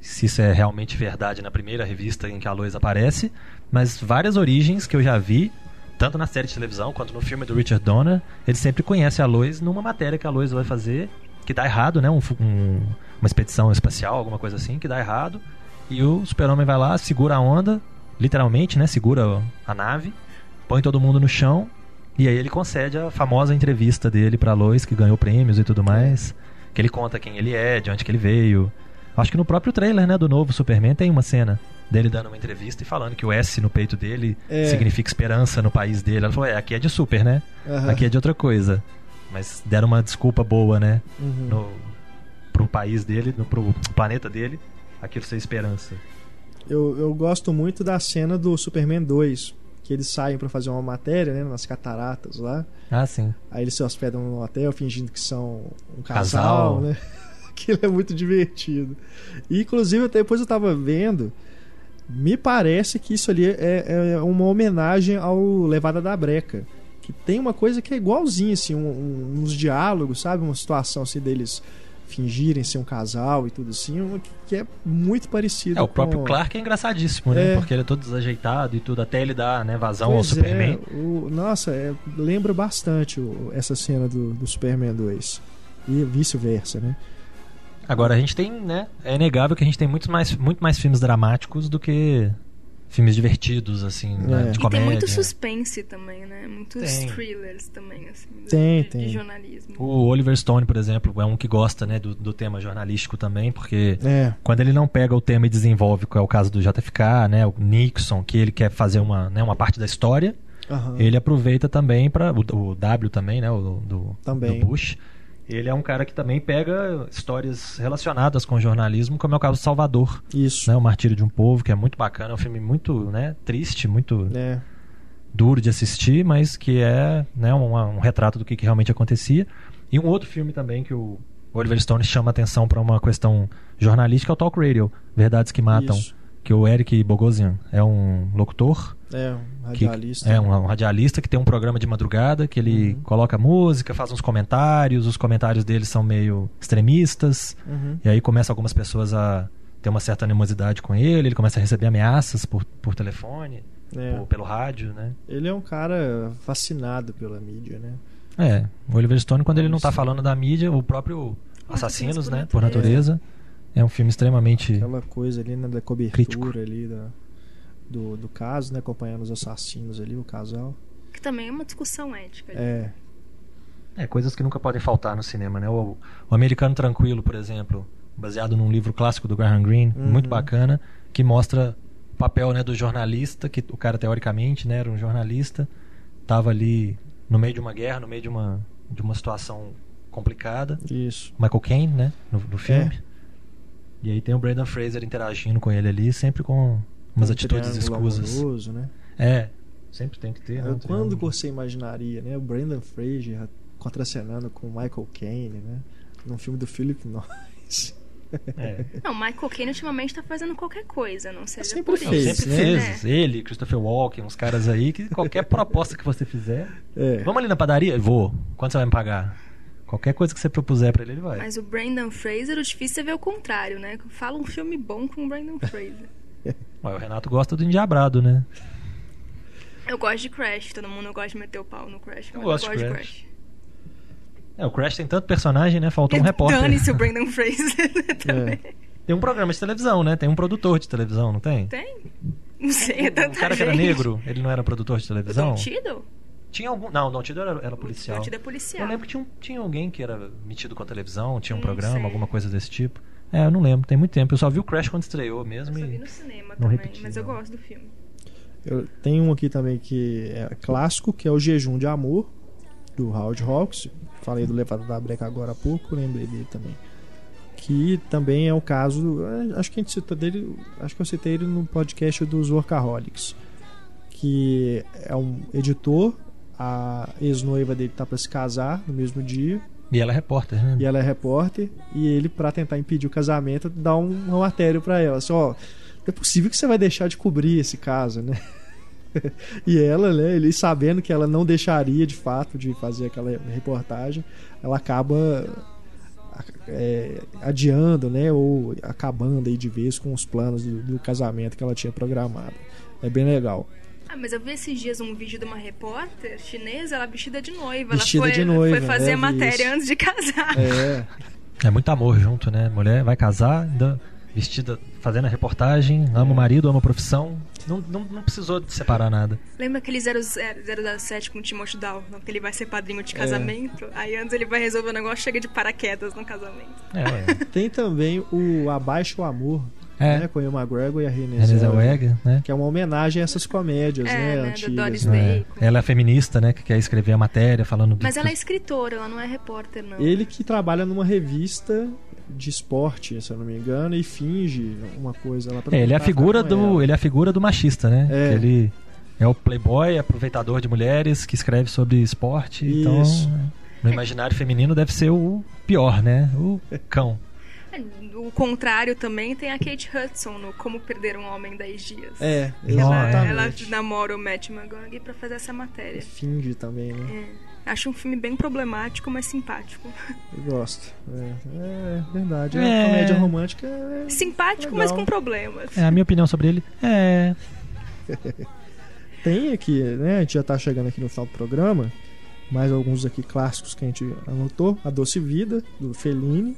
se isso é realmente verdade na primeira revista em que a Lois aparece, mas várias origens que eu já vi, tanto na série de televisão quanto no filme do Richard Donner, ele sempre conhece a Lois numa matéria que a Lois vai fazer, que dá errado, né? Um um- uma expedição espacial, alguma coisa assim, que dá errado. E o super-homem vai lá, segura a onda, literalmente, né? Segura a nave, põe todo mundo no chão e aí ele concede a famosa entrevista dele pra Lois, que ganhou prêmios e tudo mais. Que ele conta quem ele é, de onde que ele veio. Acho que no próprio trailer, né, do novo Superman tem uma cena dele dando uma entrevista e falando que o S no peito dele É. significa esperança no país dele. Ela falou, é, aqui é de super, né? Aham. Aqui é de outra coisa. Mas deram uma desculpa boa, né? Uhum. No, pro país dele, no, pro planeta dele, aquilo ser esperança. Eu, eu gosto muito da cena do Superman 2, que eles saem pra fazer uma matéria, né, nas cataratas lá. Ah, sim. Aí eles se hospedam no hotel fingindo que são um Casal. casal, né? Aquilo é muito divertido. E, inclusive, até depois eu tava vendo, me parece que isso ali é, é uma homenagem ao Levada da Breca. Que tem uma coisa que é igualzinho, assim, um- um- uns diálogos, sabe? Uma situação assim deles fingirem ser um casal e tudo assim, que- é muito parecido É, o próprio com... Clark é engraçadíssimo, né? É. Porque ele é todo desajeitado e tudo, até ele dar né, vazão ao Pois Superman. É, o- nossa, é, lembra bastante o- essa cena do, do Superman 2. E vice-versa, né? Agora a gente tem, né? É inegável que a gente tem muito mais, muito mais filmes dramáticos do que filmes divertidos, assim, né, É. de E comédia. tem muito suspense também, né? Muitos Tem. thrillers também, assim. do- Tem, de, tem. De jornalismo. O Oliver Stone, por exemplo, é um que gosta, né, do, do tema jornalístico também, porque É, quando ele não pega o tema e desenvolve, que é o caso do JFK, né, o Nixon, que ele quer fazer uma, né, uma parte da história, aham. ele aproveita também para o, o W também, né, o do, Também. do Bush. Ele é um cara que também pega histórias relacionadas com jornalismo, como é o caso de Salvador, Isso. né, o Martírio de um Povo, que é muito bacana, é um filme muito, né, triste, muito É, duro de assistir, mas que é né, um, um retrato do que, que realmente acontecia. E um outro filme também que o Oliver Stone chama atenção para uma questão jornalística é o Talk Radio, Verdades que Matam, Isso. Que o Eric Bogosian é um locutor, é, um que radialista. é um, um radialista que tem um programa de madrugada que ele Uhum. coloca música, faz uns comentários, os comentários dele são meio extremistas, Uhum. e aí começa algumas pessoas a ter uma certa animosidade com ele, ele começa a receber ameaças por, por telefone, É. por- pelo rádio, né? Ele é um cara fascinado pela mídia, né? É, o Oliver Stone, quando ele não tá Sim. falando da mídia, o próprio Assassinos, Assassinos por né, por natureza, é um filme extremamente. Aquela coisa ali, né, da cobertura Crítico. ali da, do, do caso, né? Acompanhando os assassinos ali, o casal. Que também é uma discussão ética. É, É, coisas que nunca podem faltar no cinema, né? O, o Americano Tranquilo, por exemplo, baseado num livro clássico do Graham Greene, Uhum. muito bacana, que mostra o papel né, do jornalista, que o cara teoricamente né, era um jornalista, tava ali no meio de uma guerra, no meio de uma, de uma situação complicada. Isso. Michael Caine, né? No, no filme. E aí tem o Brandon Fraser interagindo com ele ali, sempre com umas Um atitudes escusas. amoroso, né? É, sempre tem que ter. né, um Quando triângulo. que você imaginaria, né? O Brandon Fraser contracenando com o Michael Caine, né? Num filme do Philip Noyce. É. Não, Michael Caine ultimamente tá fazendo qualquer coisa, não seja Sempre por fez, sempre né? fez. Ele, Christopher Walken, uns caras aí, que qualquer proposta que você fizer. É. Vamos ali na padaria? Vou. Quanto você vai me pagar? Qualquer coisa que você propuser pra ele, ele vai. Mas o Brandon Fraser, o difícil é ver o contrário, né? Fala um filme bom com o Brandon Fraser. Mas o Renato gosta do endiabrado, né? Eu gosto de Crash, todo mundo gosta de meter o pau no Crash. Eu mas gosto de de Crash. É, o Crash tem tanto personagem, né? Faltou um repórter. Dane-se o Brandon Fraser também. Tem um programa de televisão, né? Tem um produtor de televisão, não tem? Tem? Não sei, é tanta Um cara que era gente. negro, ele não era produtor de O televisão? Don Tiddle? Tinha algum. Não, o Don Tiddle era, era policial. Don Tiddle é policial. Eu lembro que tinha, um- tinha alguém que era metido com a televisão, tinha um Não programa, sei. alguma coisa desse tipo. É, eu não lembro, tem muito tempo. Eu só vi o Crash quando estreou mesmo. Eu só vi no cinema não também, repeti, mas eu não. gosto do filme. Eu tenho um aqui também que é clássico, que é o Jejum de Amor, do Howard Hawks. Falei do Levado da Breca agora há pouco, lembrei dele também. Que também é o caso. é, Acho que a gente citou dele. Acho que eu citei ele no podcast dos Workaholics. Que é um editor, a ex-noiva dele tá para se casar no mesmo dia. E ela é repórter, né? E ela é repórter. E ele, pra tentar impedir o casamento, dá um, uma matéria pra ela. Assim, ó, é possível que você vai deixar de cobrir esse caso, né? e ela, né, ele sabendo que ela não deixaria de fato de fazer aquela reportagem, ela acaba é, adiando, né, ou acabando aí de vez com os planos do, do casamento que ela tinha programado. É bem legal. Ah, mas eu vi esses dias um vídeo de uma repórter chinesa, ela vestida de noiva. Vestida ela foi, de noiva, foi fazer é, matéria isso. antes de casar. É, É muito amor junto, né? Mulher vai casar, ainda vestida, fazendo a reportagem, ama o marido, ama a profissão. Não, não, não precisou de separar nada. Lembra aquele 00 007 com o Timothy Dalton, que ele vai ser padrinho É. de casamento? Aí antes ele vai resolver o negócio, chega de paraquedas no casamento. É, ué. tem também o Abaixo o Amor, É. né, com o McGregor e a Renée Zellweger. Zellweger, né? Que é uma homenagem a essas comédias, É, né, né, do antigas. Doris né? Day. É. Ela é feminista, né? Que quer escrever a matéria falando do. Mas ela é escritora, ela não é repórter, não. Ele que trabalha numa revista de esporte, se eu não me engano, e finge uma coisa lá pra É, ele é a figura do. ela. Ele é a figura do machista, né? É. Ele é o playboy, aproveitador de mulheres, que escreve sobre esporte. Então, Isso. no imaginário feminino deve ser o pior, né? O cão. É, O contrário também tem a Kate Hudson no Como Perder um Homem em 10 Dias. É, Que ela, ela exatamente. namora o Matt McGonaghy pra fazer essa matéria. Finge também, né? É. Acho um filme bem problemático, mas simpático. Eu gosto. É, é verdade. A É. comédia romântica é... Simpático, Legal. mas com problemas. É, a minha opinião sobre ele é. Tem aqui, né? A gente já tá chegando aqui no final do programa. Mais alguns aqui clássicos que a gente anotou. A Doce Vida, do Fellini,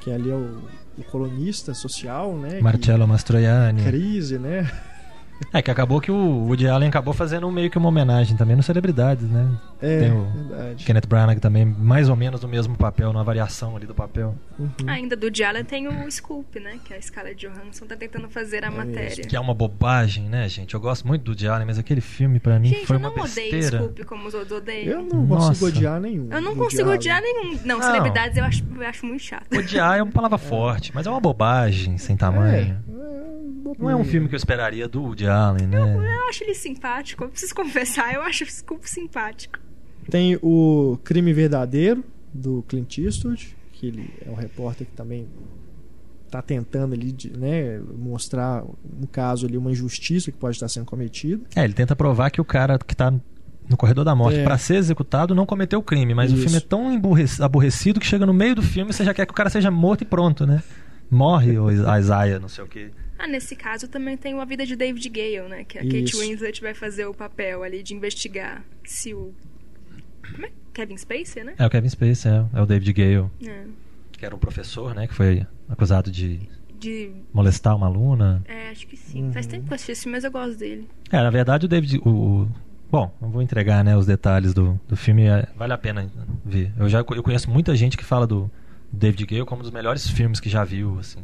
que ali é o, o colunista social, né? Marcello Mastroianni. Crise, né? É, que acabou que o Woody Allen acabou fazendo meio que uma homenagem também nos celebridades, né? É, Tem o verdade. Kenneth Branagh também, mais ou menos no mesmo papel, numa variação ali do papel. Uhum. Ainda do Diallo tem o Scoop, né? Que a Scarlett Johansson tá tentando fazer a É matéria. mesmo. Que é uma bobagem, né, gente? Eu gosto muito do Woody Allen, mas aquele filme pra mim Gente, foi eu uma não odeio besteira. Scoop como os outros odeiam. Eu não Nossa. consigo odiar nenhum. Eu não consigo odiar nenhum. Não, Não. celebridades eu acho, eu acho muito chato. Odiar é uma palavra forte, mas é uma bobagem sem tamanho. É, Não é um filme que eu esperaria do Woody Allen, né? Eu acho ele simpático, eu preciso confessar, eu acho o Scoop simpático. Tem o Crime Verdadeiro, do Clint Eastwood, que ele é um repórter que também tá tentando ali, de, né, mostrar, no caso ali, uma injustiça que pode estar sendo cometida. É, ele tenta provar que o cara que tá no corredor da morte É. pra ser executado não cometeu o crime, mas o Isso. filme é tão aborrecido que chega no meio do filme e você já quer que o cara seja morto e pronto, né? Morre o a Isaiah, não sei o quê. Ah, nesse caso também tem a vida de David Gale, né? Que a Isso. Kate Winslet vai fazer o papel ali de investigar se o. Como é? Kevin Spacey, né? É o Kevin Spacey, é, é o David Gale, É. que era um professor, né, que foi acusado de De. molestar uma aluna. É, acho que sim. Uhum. Faz tempo que eu assisti esse filme, mas eu gosto dele. É, na verdade o David. O, o- bom, não vou entregar né, os detalhes do, do filme, é, vale a pena ver. Eu já eu conheço muita gente que fala do David Gale como um dos melhores filmes que já viu, assim.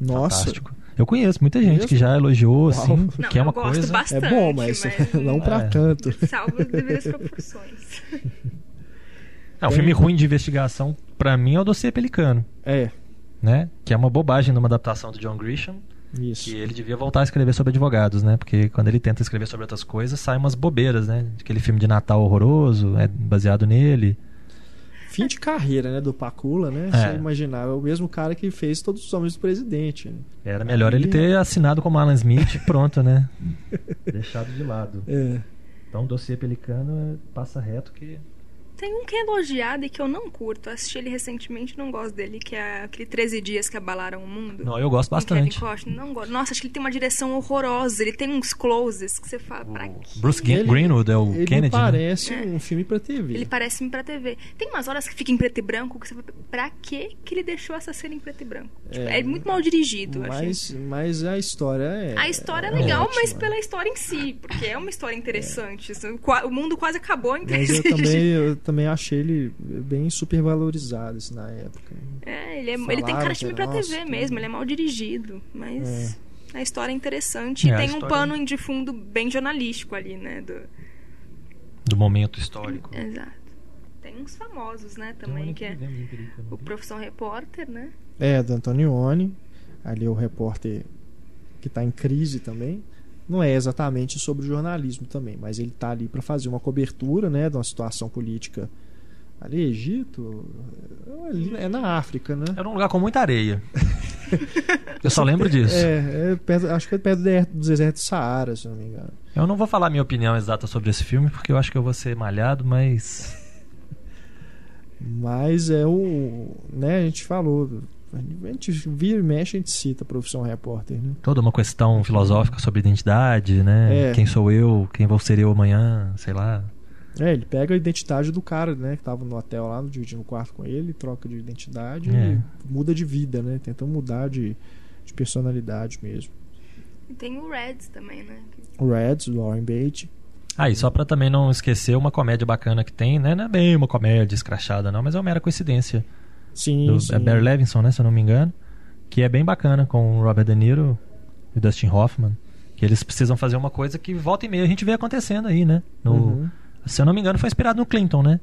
Nossa, Fantástico. Eu conheço muita gente que já elogiou, Uau. assim, Não, que é eu uma gosto coisa. bastante. É bom, mas, não pra É. tanto. Salvo devidas proporções. É, um filme ruim de investigação, pra mim, é o Dossiê Pelicano, É, né? Que é uma bobagem numa adaptação do John Grisham, isso. que ele devia voltar a escrever sobre advogados, né? Porque quando ele tenta escrever sobre outras coisas, saem umas bobeiras, né? Aquele filme de Natal horroroso, é baseado nele. Fim de carreira, né, do Pacula, né? É. Você imaginar, é o mesmo cara que fez Todos os Homens do Presidente. né? Era melhor ele Aí- ter assinado como Alan Smith e pronto, né? Deixado de lado. É. Então, Dossiê Pelicano passa reto que... Tem um que é elogiado e que eu não curto. Eu assisti ele recentemente e não gosto dele, que é aquele 13 Dias que Abalaram o Mundo. Não, eu gosto bastante. Costner. Não gosto. Nossa, acho que ele tem uma direção horrorosa. Ele tem uns closes que você fala, pra O quê? Bruce Ele- Greenwood é o Ele Kennedy, né? parece É. um filme pra TV. Ele parece pra TV. Tem umas horas que fica em preto e branco que você fala, pra que que ele deixou essa cena em preto e branco? Tipo, É. É, muito mal dirigido, eu mas, mas a história é. A história é é legal, ótima. mas pela história em si, porque é uma história interessante. Qua- O mundo quase acabou em Mas eu 13 também, eu também achei ele bem supervalorizado assim, na época. É, ele, é- ele tem Falaram cara de filme pra nossa, TV que- mesmo, ele é mal dirigido, mas a história é interessante. É, e a tem um história- pano de fundo bem jornalístico ali, né? Do... Do momento histórico. Exato. Tem uns famosos, né, também, que é o. Profissão Repórter, né? É, do Antonioni. Ali é o repórter que está em crise também. Não é exatamente sobre jornalismo também, mas ele está ali para fazer uma cobertura né, de uma situação política. Ali, Egito? ali É na África, né? Era um lugar com muita areia. eu só lembro disso. É, é perto- acho que é perto do deserto do Saara, se não me engano. Eu não vou falar minha opinião exata sobre esse filme, porque eu acho que eu vou ser malhado, mas. Mas é o. Né, a gente falou. A gente vira e mexe, a gente cita a profissão repórter, né? Toda uma questão filosófica sobre identidade, né? É. Quem sou eu, quem vou ser eu amanhã, sei lá. É, ele pega a identidade do cara, né, que tava no hotel lá, dividindo o quarto com ele, troca de identidade É. e muda de vida, né? Tenta mudar de, de personalidade mesmo. E tem o Reds também, né? O Reds, do Warren Beatty. Ah, e só pra também não esquecer uma comédia bacana que tem, né? Não é bem uma comédia escrachada, não, mas é uma mera coincidência. Sim, Do, sim. é Barry Levinson, né? Se eu não me engano. Que é bem bacana com o Robert De Niro e o Dustin Hoffman. Que eles precisam fazer uma coisa que volta e meia a gente vê acontecendo aí, né? No, Uhum. Se eu não me engano, foi inspirado no Clinton, né?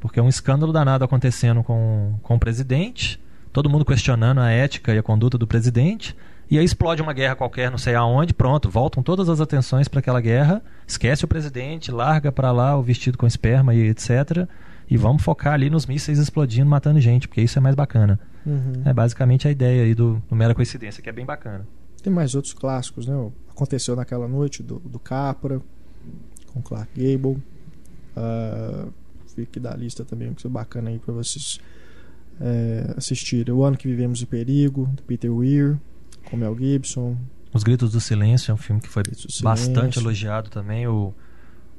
Porque é um escândalo danado acontecendo com, com o presidente, todo mundo questionando a ética e a conduta do presidente, e aí explode uma guerra qualquer, não sei aonde, pronto, voltam todas as atenções para aquela guerra, esquece o presidente, larga para lá o vestido com esperma e etc. E vamos focar ali nos mísseis explodindo, matando gente, porque isso é mais bacana. Uhum. É basicamente a ideia aí do, do Mera Coincidência, que é bem bacana. Tem mais outros clássicos, né? Aconteceu naquela noite do, do Capra, com Clark Gable. Uh, fique da lista também, que é bacana aí para vocês é, assistirem. O Ano que Vivemos em Perigo, do Peter Weir, com Mel Gibson. Os Gritos do Silêncio é um filme que foi bastante elogiado também. O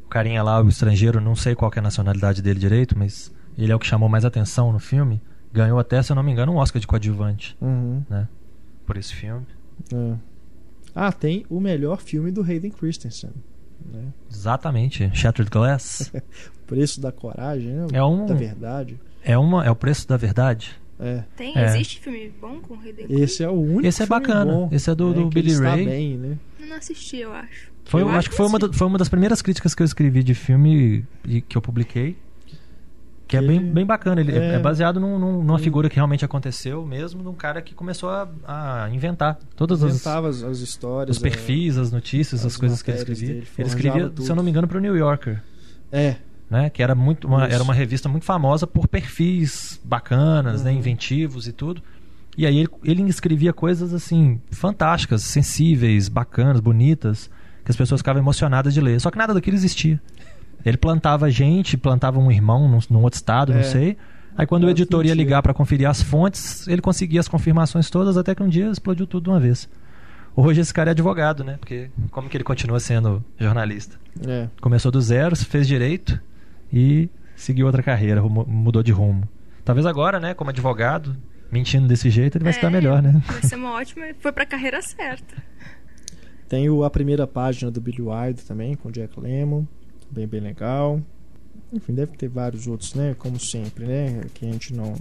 carinha lá, o estrangeiro, não sei qual que é a nacionalidade dele direito, mas ele é o que chamou mais atenção no filme. Ganhou até, se eu não me engano, um Oscar de coadjuvante Uhum, né, por esse filme. é. Ah, tem o melhor filme do Hayden Christensen. Né? Exatamente, Shattered Glass. O Preço da Coragem, né? É um- Da Verdade. é, uma, é o preço da verdade. É. Tem, É. existe filme bom com Hayden Esse é o único Esse é filme bacana. bom, Esse é do- né, do Billy Ray. bem, né? Eu não assisti, eu acho. Foi, eu acho que foi uma, foi uma das primeiras críticas que eu escrevi de filme e que eu publiquei. Que é bem, bem bacana. Ele é, é- baseado num- num- numa figura que realmente aconteceu mesmo, de um cara que começou a, a inventar todas as, Inventava as, as histórias. os perfis, as notícias, as, as coisas que ele escrevia. dele, Ele escrevia, tudo. se eu não me engano, para o New Yorker. É. é. Né? Que era muito uma, era uma revista muito famosa por perfis bacanas, né? Uhum. inventivos e tudo. E aí ele, ele escrevia coisas assim fantásticas, sensíveis, bacanas, bonitas, que as pessoas ficavam emocionadas de ler. Só que nada daquilo existia. Ele plantava gente, plantava um irmão num, num outro estado, não É. sei. Aí quando o É, editor ia mentira. ligar para conferir as fontes, ele conseguia as confirmações todas, até que um dia explodiu tudo de uma vez. Hoje esse cara é advogado, né? Porque como que ele continua sendo jornalista? É. Começou do zero, fez direito e seguiu outra carreira, mudou de rumo. Talvez agora, né, como advogado, mentindo desse jeito, ele vai se dar É, melhor, né? Vai ser uma ótima. Foi pra carreira certa. Tem o, a primeira página do Billy Wilder também, com Jack Lemmon. Bem, bem legal. Enfim, deve ter vários outros, né? Como sempre, né? Que a gente não.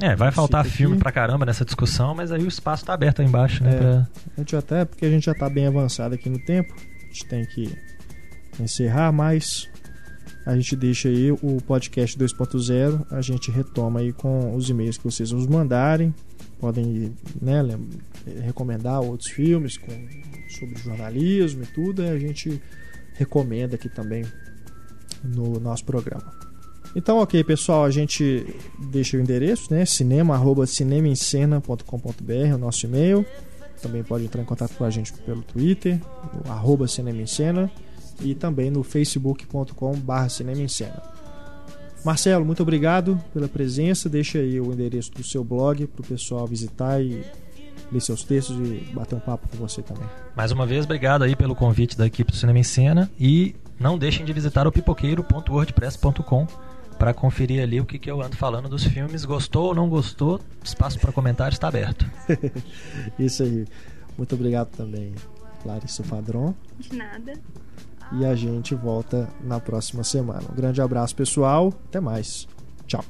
É, vai faltar filme aqui. pra caramba nessa discussão, mas aí o espaço tá aberto aí embaixo, né? É. pra- A gente até, porque a gente já tá bem avançado aqui no tempo, a gente tem que encerrar, mas a gente deixa aí o podcast 2.0, a gente retoma aí com os e-mails que vocês nos mandarem, podem né, recomendar outros filmes com, sobre jornalismo e tudo, a gente recomenda aqui também no nosso programa. Então, ok, pessoal, a gente deixa o endereço, né? cinema, arroba o nosso e-mail. Também pode entrar em contato com a gente pelo Twitter, arroba Cinema em Cena, e também no facebook.com barra Cinema em Cena. Marcelo, muito obrigado pela presença. Deixa aí o endereço do seu blog para o pessoal visitar e ler seus textos e bater um papo com você também. Mais uma vez, obrigado aí pelo convite da equipe do Cinema em Cena e não deixem de visitar o pipoqueiro.wordpress.com para conferir ali o que, que eu ando falando dos filmes. Gostou ou não gostou? Espaço para comentários está aberto. Isso aí. Muito obrigado também, Larissa Padron. De nada e a gente volta na próxima semana. Um grande abraço, pessoal. Até mais. Tchau.